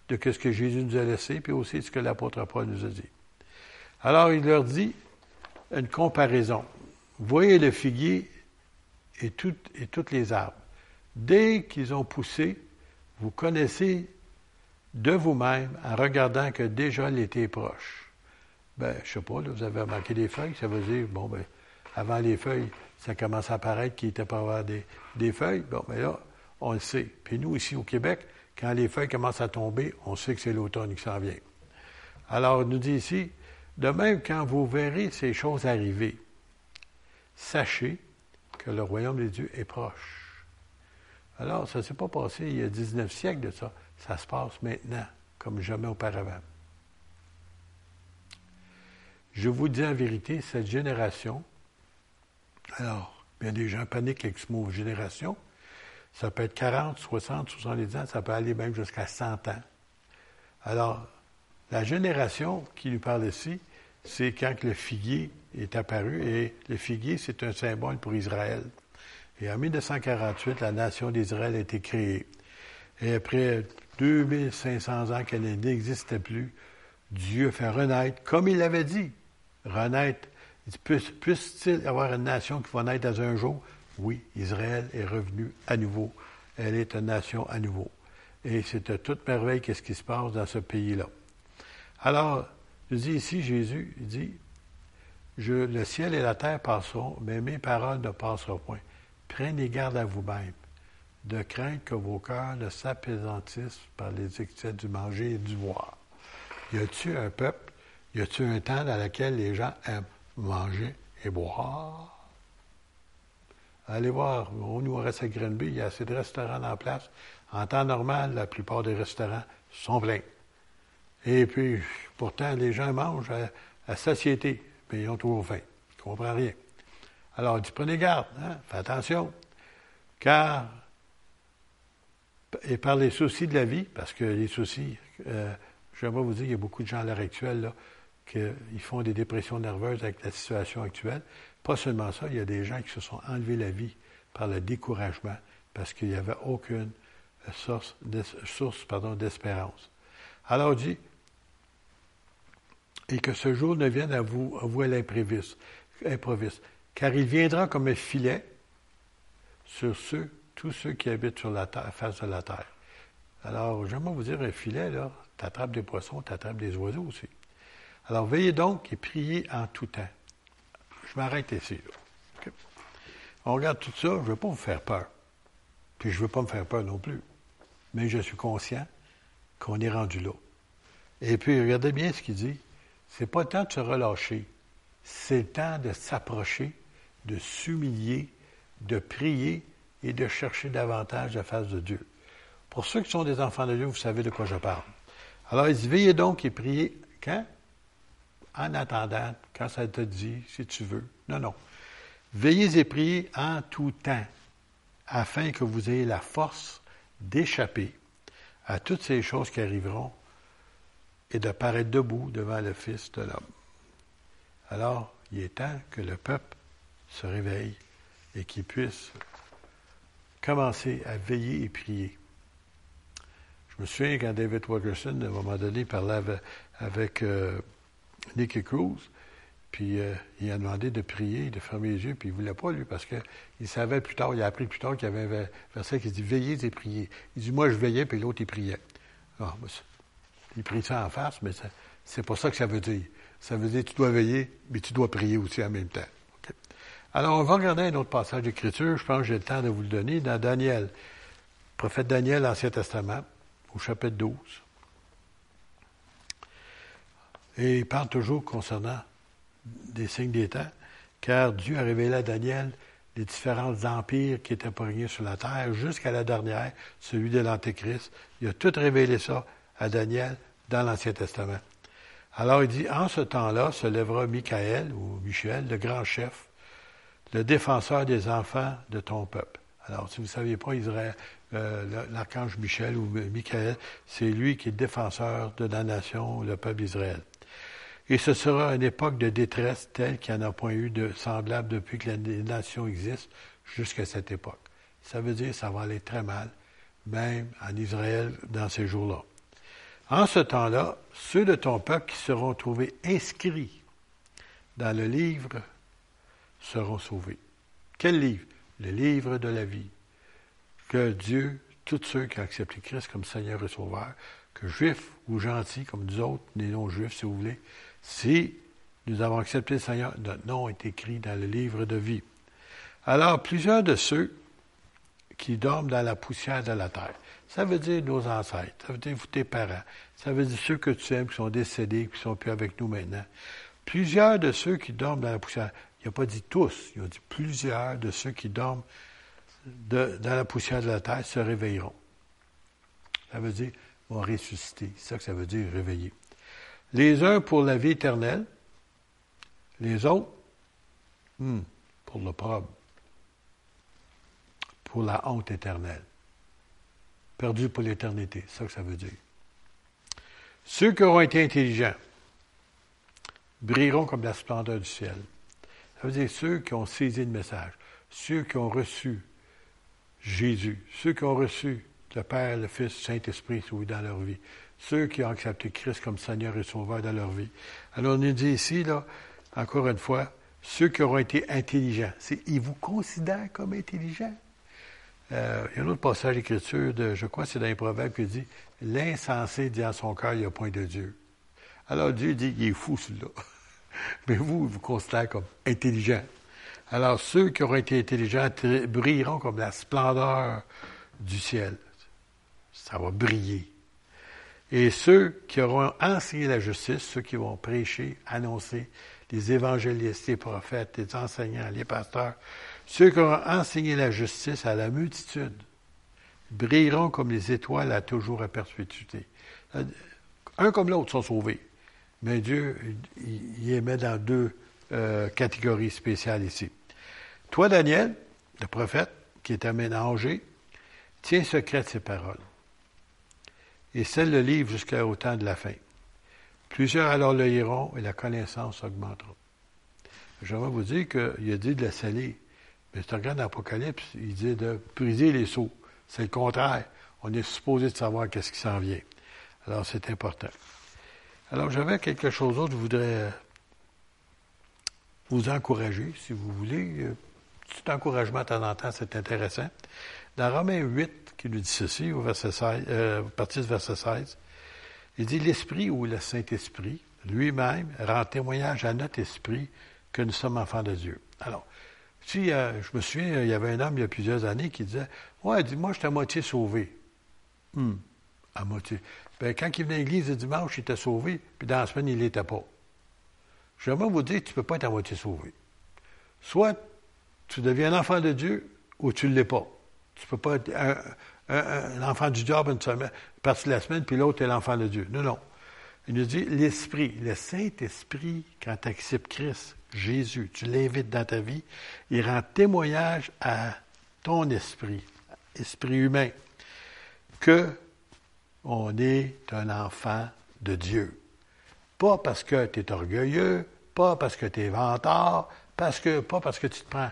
de ce que Jésus nous a laissé, puis aussi de ce que l'apôtre Paul nous a dit. Alors, il leur dit une comparaison. Voyez le figuier et, et toutes les arbres. Dès qu'ils ont poussé, vous connaissez de vous-même en regardant que déjà l'été est proche. Ben, je sais pas, vous avez remarqué des feuilles, ça veut dire, bon, ben, avant les feuilles, ça commence à apparaître qu'il était pas avoir des, feuilles. Bon, mais là, on le sait. Puis nous, ici au Québec, quand les feuilles commencent à tomber, on sait que c'est l'automne qui s'en vient. Alors, il nous dit ici, de même, quand vous verrez ces choses arriver, sachez que le royaume des dieux est proche. Alors, ça ne s'est pas passé il y a 19 siècles de ça. Ça se passe maintenant, comme jamais auparavant. Je vous dis en vérité, cette génération, alors, bien des gens paniquent avec ce mot génération. Ça peut être 40, 60, 70 ans, ça peut aller même jusqu'à 100 ans. Alors, la génération qui nous parle ici, c'est quand le figuier est apparu, et le figuier, c'est un symbole pour Israël. Et en 1948, la nation d'Israël a été créée. Et après 2500 ans qu'elle n'existait plus, Dieu fait renaître, comme il l'avait dit, renaître. Puisse-t-il avoir une nation qui va naître dans un jour? Oui, Israël est revenu à nouveau. Elle est une nation à nouveau. Et c'est à toute merveille qu'est-ce qui se passe dans ce pays-là. Alors, je dis ici, Jésus, il dit, je, le ciel et la terre passeront, mais mes paroles ne passeront point. Prenez garde à vous-même, de craindre que vos cœurs ne s'apaisantissent par les excès du manger et du boire. Y a-t-il un peuple, y a-t-il un temps dans lequel les gens aiment manger et boire? Allez voir, on nous reste à Grenby, il y a assez de restaurants en place. En temps normal, la plupart des restaurants sont pleins. Et puis, pourtant, les gens mangent à, la société, mais ils ont toujours faim. Ils ne comprennent rien. Alors, il dit, prenez garde, hein, faites attention, car, et par les soucis de la vie, parce que les soucis, euh, j'aimerais vous dire, il y a beaucoup de gens à l'heure actuelle, là, qu'ils font des dépressions nerveuses avec la situation actuelle. Pas seulement ça, il y a des gens qui se sont enlevés la vie par le découragement, parce qu'il n'y avait aucune source, d'espérance. Alors, dit, et que ce jour ne vienne à vous, à vous à improviste, car il viendra comme un filet sur ceux, tous ceux qui habitent sur la terre, face de la terre. Alors, j'aimerais vous dire, un filet, là, t'attrapes des poissons, t'attrapes des oiseaux aussi. Alors, veillez donc et priez en tout temps. Je m'arrête ici. On regarde tout ça, je ne veux pas vous faire peur. Puis je ne veux pas me faire peur non plus. Mais je suis conscient qu'on est rendu là. Et puis, regardez bien ce qu'il dit. C'est pas le temps de se relâcher. C'est le temps de s'approcher, de s'humilier, de prier et de chercher davantage la face de Dieu. Pour ceux qui sont des enfants de Dieu, vous savez de quoi je parle. Alors, il dit, veillez donc et priez quand? En attendant, quand ça te dit, si tu veux. Non, non. Veillez et priez en tout temps, afin que vous ayez la force d'échapper à toutes ces choses qui arriveront et de paraître debout devant le Fils de l'homme. Alors, il est temps que le peuple se réveille et qu'il puisse commencer à veiller et prier. Je me souviens quand David Wilkerson, à un moment donné, parlait avec, euh, Nicky Cruz, puis euh, il a demandé de prier, de fermer les yeux, puis il ne voulait pas, lui, parce qu'il savait plus tard, il a appris plus tard qu'il y avait un ver- verset qui dit Veillez et priez. Il dit Moi, je veillais, puis l'autre, il priait. Ah, il prie ça en face, mais c'est pas ça que ça veut dire. Ça veut dire tu dois veiller, mais tu dois prier aussi en même temps. Alors, on va regarder un autre passage d'écriture. Je pense que j'ai le temps de vous le donner. Dans Daniel, prophète Daniel, Ancien Testament, au chapitre 12. Et il parle toujours concernant des signes des temps, car Dieu a révélé à Daniel les différents empires qui étaient régnés sur la terre jusqu'à la dernière, celui de l'Antéchrist. Il a tout révélé ça à Daniel dans l'Ancien Testament. Alors il dit, en ce temps-là se lèvera Michael, ou Michel, le grand chef, le défenseur des enfants de ton peuple. Alors, si vous ne saviez pas, Israël, euh, le- l'archange Michel ou Michael, c'est lui qui est défenseur de la nation, le peuple d'Israël. Et ce sera une époque de détresse telle qu'il n'y en a point eu de semblable depuis que la nation existe jusqu'à cette époque. Ça veut dire que ça va aller très mal, même en Israël dans ces jours-là. En ce temps-là, ceux de ton peuple qui seront trouvés inscrits dans le livre seront sauvés. Quel livre? Le livre de la vie. Que Dieu, tous ceux qui ont accepté Christ comme Seigneur et Sauveur, que juifs ou gentils comme nous autres, les non-juifs si vous voulez, si nous avons accepté le Seigneur, notre nom est écrit dans le livre de vie. Alors, plusieurs de ceux qui dorment dans la poussière de la terre, ça veut dire nos ancêtres, ça veut dire tes parents, ça veut dire ceux que tu aimes qui sont décédés, qui ne sont plus avec nous maintenant. Plusieurs de ceux qui dorment dans la poussière, il n'a pas dit tous, il a dit plusieurs de ceux qui dorment dans la poussière de la terre se réveilleront. Ça veut dire vont ressusciter. C'est ça que ça veut dire réveiller. Les uns pour la vie éternelle, les autres hmm, pour l'opprobre, pour la honte éternelle. Perdus pour l'éternité, c'est ça que ça veut dire. Ceux qui auront été intelligents brilleront comme la splendeur du ciel. Ça veut dire ceux qui ont saisi le message, ceux qui ont reçu Jésus, ceux qui ont reçu le Père, le Fils, le Saint-Esprit dans leur vie, ceux qui ont accepté Christ comme Seigneur et Sauveur dans leur vie. Alors on nous dit ici, là, encore une fois, ceux qui auront été intelligents. C'est, ils vous considèrent comme intelligents. Euh, il y a un autre passage d'écriture, de, je crois c'est dans les Proverbes, qui dit L'insensé dit en son cœur, il n'y a point de Dieu. Alors Dieu dit Il est fou celui-là. (laughs) Mais vous, vous considère comme intelligent. Alors ceux qui auront été intelligents brilleront comme la splendeur du ciel. Ça va briller. Et ceux qui auront enseigné la justice, ceux qui vont prêcher, annoncer, les évangélistes, les prophètes, les enseignants, les pasteurs, ceux qui auront enseigné la justice à la multitude, brilleront comme les étoiles à toujours à perpétuité. Un comme l'autre sont sauvés. Mais Dieu, il, les met dans deux euh, catégories spéciales ici. Toi, Daniel, le prophète, qui est aménagé, tiens secret ses paroles et scelle le livre jusqu'au temps de la fin. Plusieurs alors le liront et la connaissance augmentera. J'aimerais vous dire qu'il a dit de la sceller. Mais si tu regardes l'Apocalypse, il dit de briser les seaux. C'est le contraire. On est supposé de savoir qu'est-ce qui s'en vient. Alors, c'est important. Alors, j'avais quelque chose d'autre, je voudrais euh, vous encourager, si vous voulez. Euh, Petit encouragement de temps en temps, c'est intéressant. Dans Romains 8, qui nous dit ceci, au verset 16, euh, partie du verset 16, il dit L'Esprit ou le Saint-Esprit lui-même rend témoignage à notre esprit que nous sommes enfants de Dieu. Alors, si euh, je me souviens, il y avait un homme il y a plusieurs années qui disait Ouais, dis-moi, je suis à moitié sauvé. Hum, à moitié. Ben, quand il venait à l'église le dimanche, il était sauvé, puis dans la semaine, il ne l'était pas. J'aimerais vous dire tu ne peux pas être à moitié sauvé. Soit tu deviens un enfant de Dieu ou tu ne l'es pas. Tu ne peux pas être un, enfant du diable une semaine, partie de la semaine, puis l'autre est l'enfant de Dieu. Non, non. Il nous dit l'Esprit, le Saint-Esprit, quand tu acceptes Christ, Jésus, tu l'invites dans ta vie, il rend témoignage à ton esprit, esprit humain, que on est un enfant de Dieu. Pas parce que tu es orgueilleux, pas parce que tu es vantard, parce que, pas parce que tu te prends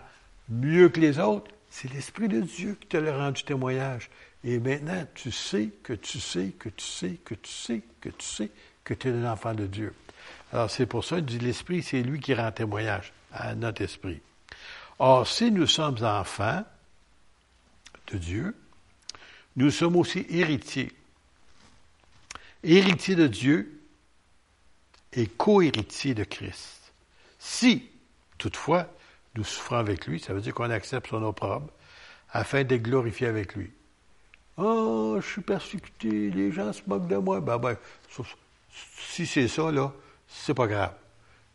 mieux que les autres. C'est l'Esprit de Dieu qui te l'a rendu témoignage. Et maintenant, tu sais que tu sais que tu sais que tu sais que tu sais que tu es un enfant de Dieu. Alors, c'est pour ça, il dit l'Esprit, c'est lui qui rend témoignage à notre esprit. Or, si nous sommes enfants de Dieu, nous sommes aussi héritiers. Héritiers de Dieu et co-héritiers de Christ. Si, toutefois, nous souffrons avec lui, ça veut dire qu'on accepte son opprobre, afin d'être glorifié avec lui. Oh, je suis persécuté, les gens se moquent de moi. Ben, ben, si c'est ça, là, c'est pas grave.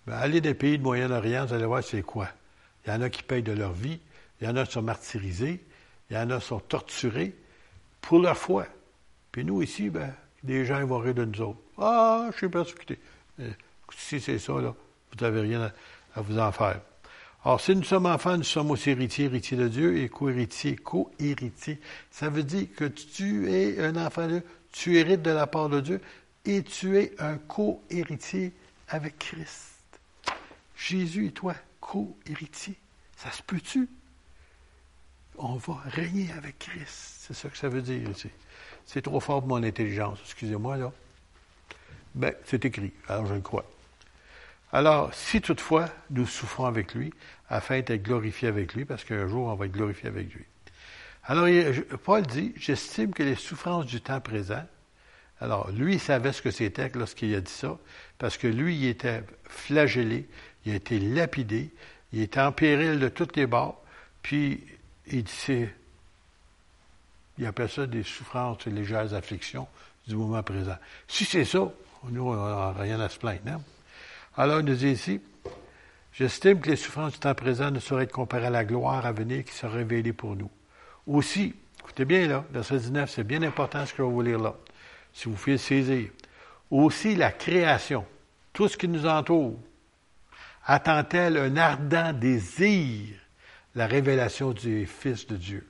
Ben, allez des pays de Moyen-Orient, vous allez voir c'est quoi. Il y en a qui payent de leur vie, il y en a qui sont martyrisés, il y en a qui sont torturés pour leur foi. Puis nous, ici, ben, les gens ils vont rire de nous autres. Ah, je suis persécuté. Euh, Si c'est ça, là, vous n'avez rien à vous en faire. Or, si nous sommes enfants, nous sommes aussi héritiers, héritiers de Dieu et co-héritiers, co-héritiers. Ça veut dire que tu es un enfant de Dieu, tu hérites de la part de Dieu et tu es un co-héritier avec Christ. Jésus et toi, co-héritier. Ça se peut-tu? On va régner avec Christ. C'est ça que ça veut dire ici. C'est trop fort pour mon intelligence. Excusez-moi, là. Ben, c'est écrit. Alors, je le crois. Alors, si toutefois nous souffrons avec lui, afin d'être glorifiés avec lui, parce qu'un jour on va être glorifié avec lui. Alors, Paul dit, j'estime que les souffrances du temps présent, alors lui, il savait ce que c'était lorsqu'il a dit ça, parce que lui, il était flagellé, il a été lapidé, il était en péril de toutes les bords, puis il dit, c'est, il appelle ça des souffrances, des légères afflictions du moment présent. Si c'est ça, nous, on n'a rien à se plaindre, non? Alors, il nous dit ici, j'estime que les souffrances du temps présent ne sauraient être comparées à la gloire à venir qui sera révélée pour nous. Aussi, écoutez bien là, verset 19, c'est bien important ce que je vais vous lire là, si vous pouvez saisir. Aussi, la création, tout ce qui nous entoure, attend-elle un ardent désir la révélation du Fils de Dieu?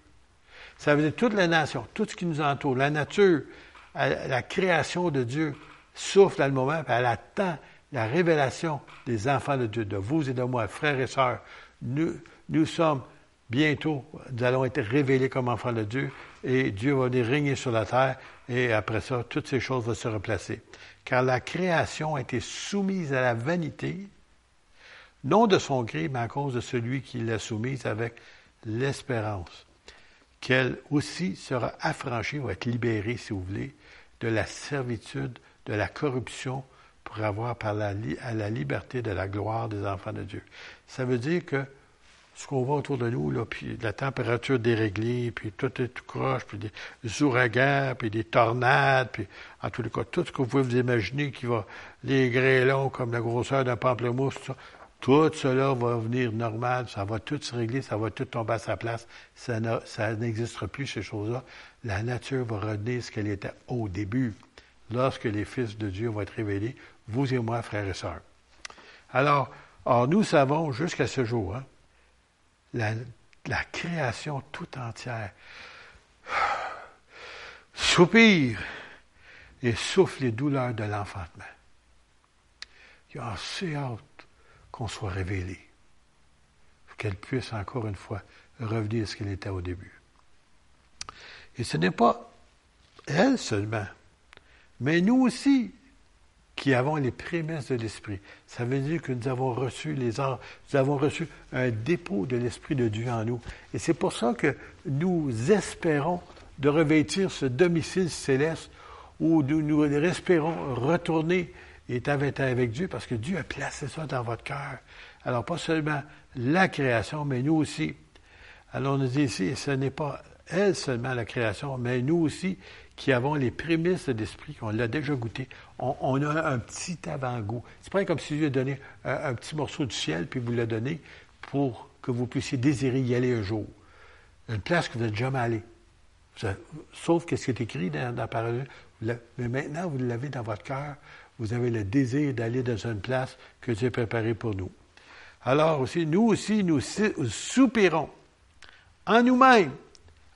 Ça veut dire toute la nation, tout ce qui nous entoure, la nature, la création de Dieu souffle dans le moment, elle attend la révélation des enfants de Dieu, de vous et de moi, frères et sœurs. Nous, nous sommes bientôt, nous allons être révélés comme enfants de Dieu, et Dieu va venir régner sur la terre, et après ça, toutes ces choses vont se replacer. Car la création a été soumise à la vanité, non de son gré, mais à cause de celui qui l'a soumise avec l'espérance qu'elle aussi sera affranchie, va être libérée, si vous voulez, de la servitude, de la corruption, pour avoir par la, à la liberté de la gloire des enfants de Dieu. Ça veut dire que ce qu'on voit autour de nous, là, puis la température déréglée, puis tout est tout croche, puis des ouragans, puis des tornades, puis en tous les cas, tout ce que vous pouvez vous imaginer qui va, les grêlons comme la grosseur d'un pamplemousse, tout ça, tout cela va venir normal, ça va tout se régler, ça va tout tomber à sa place. Ça n'existera plus, ces choses-là. La nature va redevenir ce qu'elle était au début. Lorsque les fils de Dieu vont être révélés, vous et moi, frères et sœurs. Alors, or, nous savons jusqu'à ce jour, hein, la, création tout entière (sighs) soupire et souffle les douleurs de l'enfantement. Il a assez hâte qu'on soit révélé, qu'elle puisse encore une fois revenir à ce qu'elle était au début. Et ce n'est pas elle seulement, mais nous aussi qui avons les prémices de l'Esprit. Ça veut dire que nous avons reçu les nous avons reçu un dépôt de l'Esprit de Dieu en nous. Et c'est pour ça que nous espérons de revêtir ce domicile céleste où nous, nous espérons retourner et être avec, avec Dieu parce que Dieu a placé ça dans votre cœur. Alors, pas seulement la création, mais nous aussi. Alors, on nous dit ici, ce n'est pas elle seulement la création, mais nous aussi qui avons les prémices de l'esprit, qu'on l'a déjà goûté. On, a un petit avant-goût. C'est pas comme si Dieu donné un, un petit morceau du ciel, puis vous l'a donné pour que vous puissiez désirer y aller un jour. Une place que vous n'êtes jamais allé. Sauf que ce qui est écrit dans, la parole, mais maintenant vous l'avez dans votre cœur. Vous avez le désir d'aller dans une place que Dieu a préparée pour nous. Alors aussi, nous aussi, nous soupirons en nous-mêmes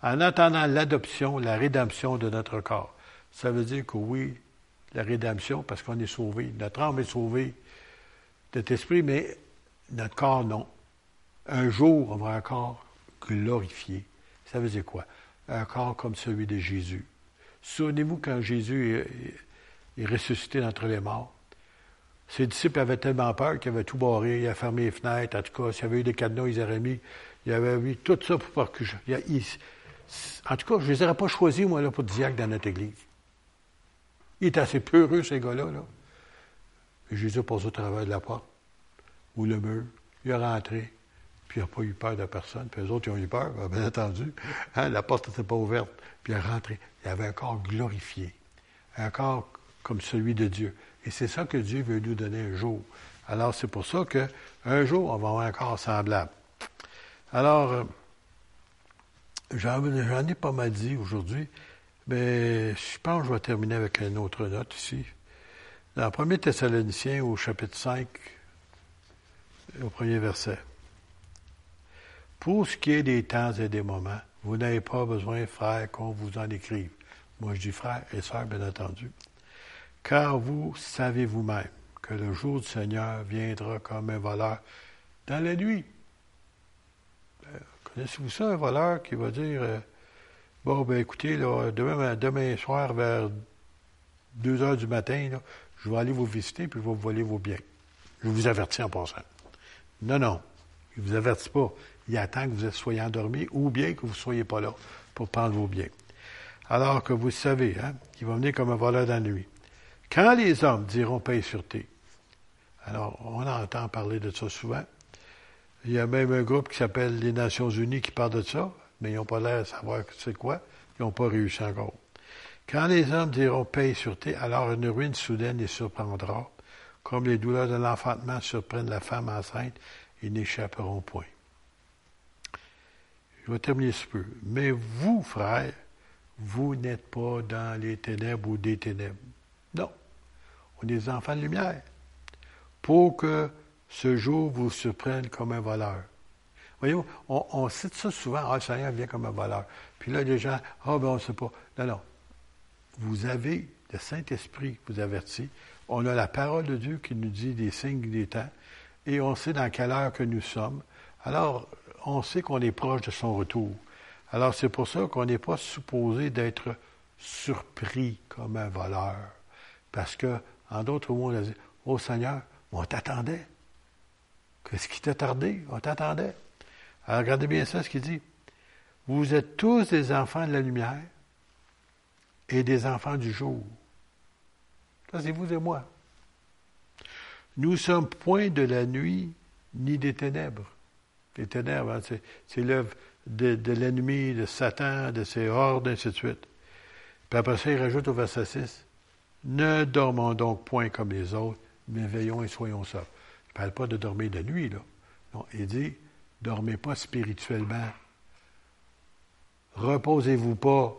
en attendant l'adoption, la rédemption de notre corps. Ça veut dire que oui, la rédemption, parce qu'on est sauvé. Notre âme est sauvée, notre esprit, mais notre corps, non. Un jour, on va un corps glorifié. Ça veut dire quoi? Un corps comme celui de Jésus. Souvenez-vous quand Jésus est, ressuscité d'entre les morts. Ses disciples avaient tellement peur qu'ils avaient tout barré, ils avaient fermé les fenêtres, en tout cas, s'il y avait eu des cadenas, ils auraient mis, ils avaient mis tout ça pour que en tout cas, je ne les aurais pas choisis, moi, là, pour diacre dans notre église. Il est assez peureux, ces gars-là. Là. Jésus passe au travers de la porte ou le mur. Il est rentré, puis il n'a pas eu peur de personne. Puis les autres, ils ont eu peur, (laughs) bien entendu. Hein, la porte n'était pas ouverte. Puis il est rentré. Il avait un corps glorifié. Un corps comme celui de Dieu. Et c'est ça que Dieu veut nous donner un jour. Alors, c'est pour ça qu'un jour, on va avoir un corps semblable. Alors, euh, j'en ai pas mal dit aujourd'hui, mais je pense que je vais terminer avec une autre note ici. Dans 1 Thessaloniciens, au chapitre 5, au premier verset. Pour ce qui est des temps et des moments, vous n'avez pas besoin, frères, qu'on vous en écrive. Moi, je dis frères et sœurs, bien entendu. Car vous savez vous-même que le jour du Seigneur viendra comme un voleur dans la nuit. Euh, Connaissez-vous ça, un voleur qui va dire euh, Bon, ben écoutez, demain, soir, vers 2 heures du matin, je vais aller vous visiter puis je vais vous voler vos biens. Je vous avertis en passant. Non, non. Il ne vous avertit pas. Il attend que vous soyez endormis ou bien que vous ne soyez pas là pour prendre vos biens. Alors que vous savez, hein, qu'il va venir comme un voleur dans la nuit. Quand les hommes diront paix et sûreté, alors on entend parler de ça souvent. Il y a même un groupe qui s'appelle les Nations Unies qui parle de ça, mais ils n'ont pas l'air de savoir c'est quoi. Ils n'ont pas réussi encore. Quand les hommes diront paix et sûreté, alors une ruine soudaine les surprendra, comme les douleurs de l'enfantement surprennent la femme enceinte et n'échapperont point. Je vais terminer ce peu. Mais vous, frères, vous n'êtes pas dans les ténèbres ou des ténèbres. Non. On est des enfants de lumière. Pour que ce jour vous surprenne comme un voleur. Voyez-vous, on, cite ça souvent, ah, le Seigneur vient comme un voleur. Puis là, les gens, ah, ben, on ne sait pas. Non, non. Vous avez le Saint-Esprit qui vous avertit. On a la parole de Dieu qui nous dit des signes des temps. Et on sait dans quelle heure que nous sommes. Alors, on sait qu'on est proche de son retour. Alors, c'est pour ça qu'on n'est pas supposé d'être surpris comme un voleur. Parce que, en d'autres mots, on a dit, oh Seigneur, on t'attendait. Qu'est-ce qui t'a tardé? On t'attendait. Alors, regardez bien ça, ce qu'il dit. Vous êtes tous des enfants de la lumière et des enfants du jour. Ça, c'est vous et moi. Nous sommes point de la nuit ni des ténèbres. Les ténèbres, hein, c'est, l'œuvre de, de l'ennemi, de Satan, de ses hordes, ainsi de suite. Puis après ça, il rajoute au verset 6, Ne dormons donc point comme les autres, mais veillons et soyons sobres. Il ne parle pas de dormir de nuit, là. Non, il dit, dormez pas spirituellement. Reposez-vous pas.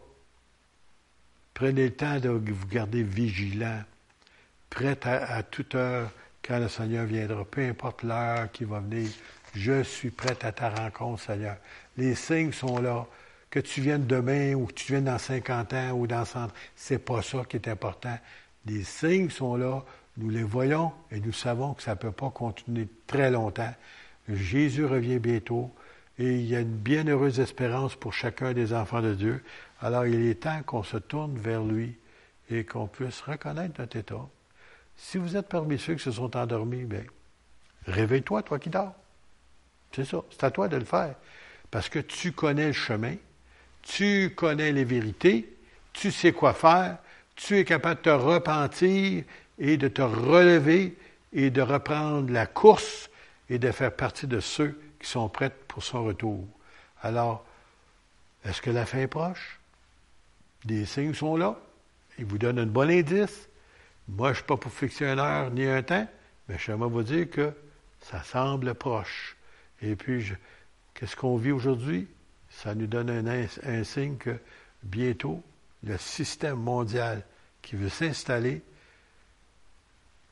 Prenez le temps de vous garder vigilant. prête à, toute heure quand le Seigneur viendra. Peu importe l'heure qui va venir, je suis prête à ta rencontre, Seigneur. Les signes sont là. Que tu viennes demain ou que tu viennes dans 50 ans ou dans 100 ans, c'est pas ça qui est important. Les signes sont là, nous les voyons et nous savons que ça ne peut pas continuer très longtemps. Jésus revient bientôt et il y a une bienheureuse espérance pour chacun des enfants de Dieu. Alors il est temps qu'on se tourne vers lui et qu'on puisse reconnaître notre état. Si vous êtes parmi ceux qui se sont endormis, bien, réveille-toi, toi qui dors. C'est ça, c'est à toi de le faire. Parce que tu connais le chemin, tu connais les vérités, tu sais quoi faire, tu es capable de te repentir et de te relever et de reprendre la course et de faire partie de ceux qui sont prêts pour son retour. Alors, est-ce que la fin est proche? Des signes sont là. Ils vous donnent un bon indice. Moi, je ne suis pas pour fixer une heure ni un temps, mais je vais vous dire que ça semble proche. Et puis, qu'est-ce qu'on vit aujourd'hui? Ça nous donne un, signe que bientôt, le système mondial qui veut s'installer,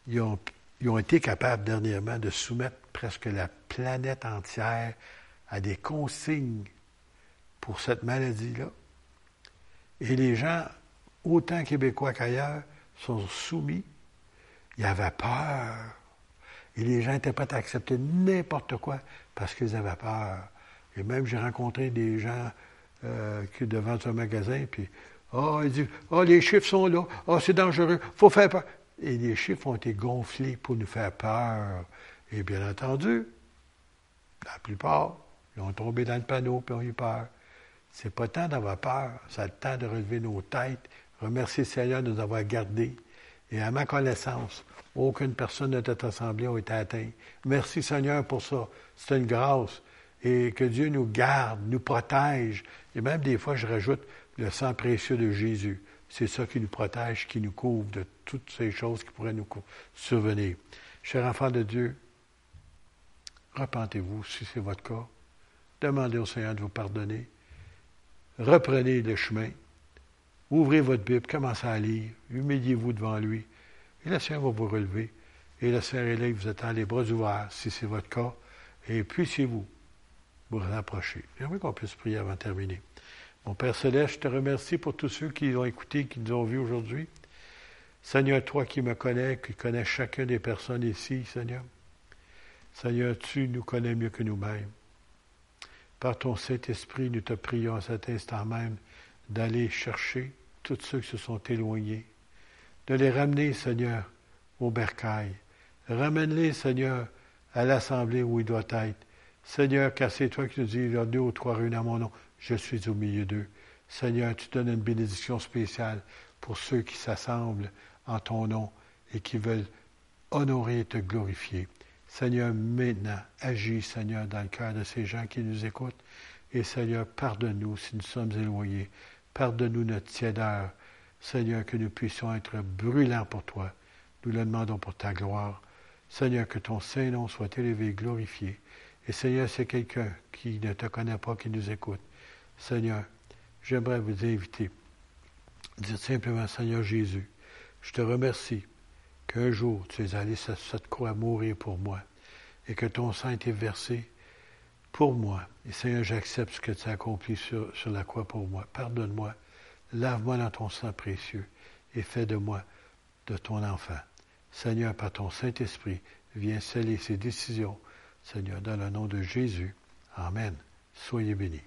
ils ont été capables dernièrement de soumettre presque la planète entière à des consignes pour cette maladie-là. Et les gens, autant québécois qu'ailleurs, sont soumis. Il y avait peur. Et les gens étaient prêts à accepter n'importe quoi parce qu'ils avaient peur. Et même, j'ai rencontré des gens euh, qui devant un magasin, puis, ah, ils disent, ah, les chiffres sont là, ah, c'est dangereux, faut faire peur. Et les chiffres ont été gonflés pour nous faire peur. Et bien entendu, la plupart, ils ont tombé dans le panneau puis ont eu peur. C'est pas temps d'avoir peur, c'est le temps de relever nos têtes, remercier Seigneur de nous avoir gardés. Et à ma connaissance, aucune personne de cette assemblée n'a été atteinte. Merci Seigneur pour ça. C'est une grâce. Et que Dieu nous garde, nous protège. Et même des fois, je rajoute le sang précieux de Jésus. C'est ça qui nous protège, qui nous couvre de toutes ces choses qui pourraient nous survenir. Chers enfants de Dieu, repentez-vous si c'est votre cas. Demandez au Seigneur de vous pardonner. Reprenez le chemin. Ouvrez votre Bible, commencez à lire. Humiliez-vous devant lui. Et le Seigneur va vous relever. Et le Seigneur est là, vous attend les bras ouverts, si c'est votre cas. Et puissiez-vous vous rapprocher. J'aimerais qu'on puisse prier avant de terminer. Mon Père Céleste, je te remercie pour tous ceux qui ont écouté, qui nous ont vus aujourd'hui. Seigneur, toi qui me connais, qui connais chacune des personnes ici, Seigneur. Seigneur, tu nous connais mieux que nous-mêmes. Par ton Saint-Esprit, nous te prions à cet instant même d'aller chercher tous ceux qui se sont éloignés, de les ramener, Seigneur, au bercail. Ramène-les, Seigneur, à l'assemblée où il doit être. Seigneur, car c'est toi qui nous dis, il y a deux ou trois réunis à mon nom, je suis au milieu d'eux. Seigneur, tu donnes une bénédiction spéciale pour ceux qui s'assemblent en ton nom et qui veulent honorer et te glorifier. Seigneur, maintenant, agis, Seigneur, dans le cœur de ces gens qui nous écoutent. Et Seigneur, pardonne-nous si nous sommes éloignés. Pardonne-nous notre tiédeur. Seigneur, que nous puissions être brûlants pour toi. Nous le demandons pour ta gloire. Seigneur, que ton Saint-Nom soit élevé, glorifié. Et Seigneur, c'est quelqu'un qui ne te connaît pas, qui nous écoute. Seigneur, j'aimerais vous inviter. Dites simplement, Seigneur Jésus, je te remercie qu'un jour tu es allé sur cette croix mourir pour moi et que ton sang a été versé pour moi. Et Seigneur, j'accepte ce que tu as accompli sur, sur la croix pour moi. Pardonne-moi, lave-moi dans ton sang précieux et fais de moi de ton enfant. Seigneur, par ton Saint-Esprit, viens sceller ces décisions. Seigneur, dans le nom de Jésus. Amen. Soyez bénis.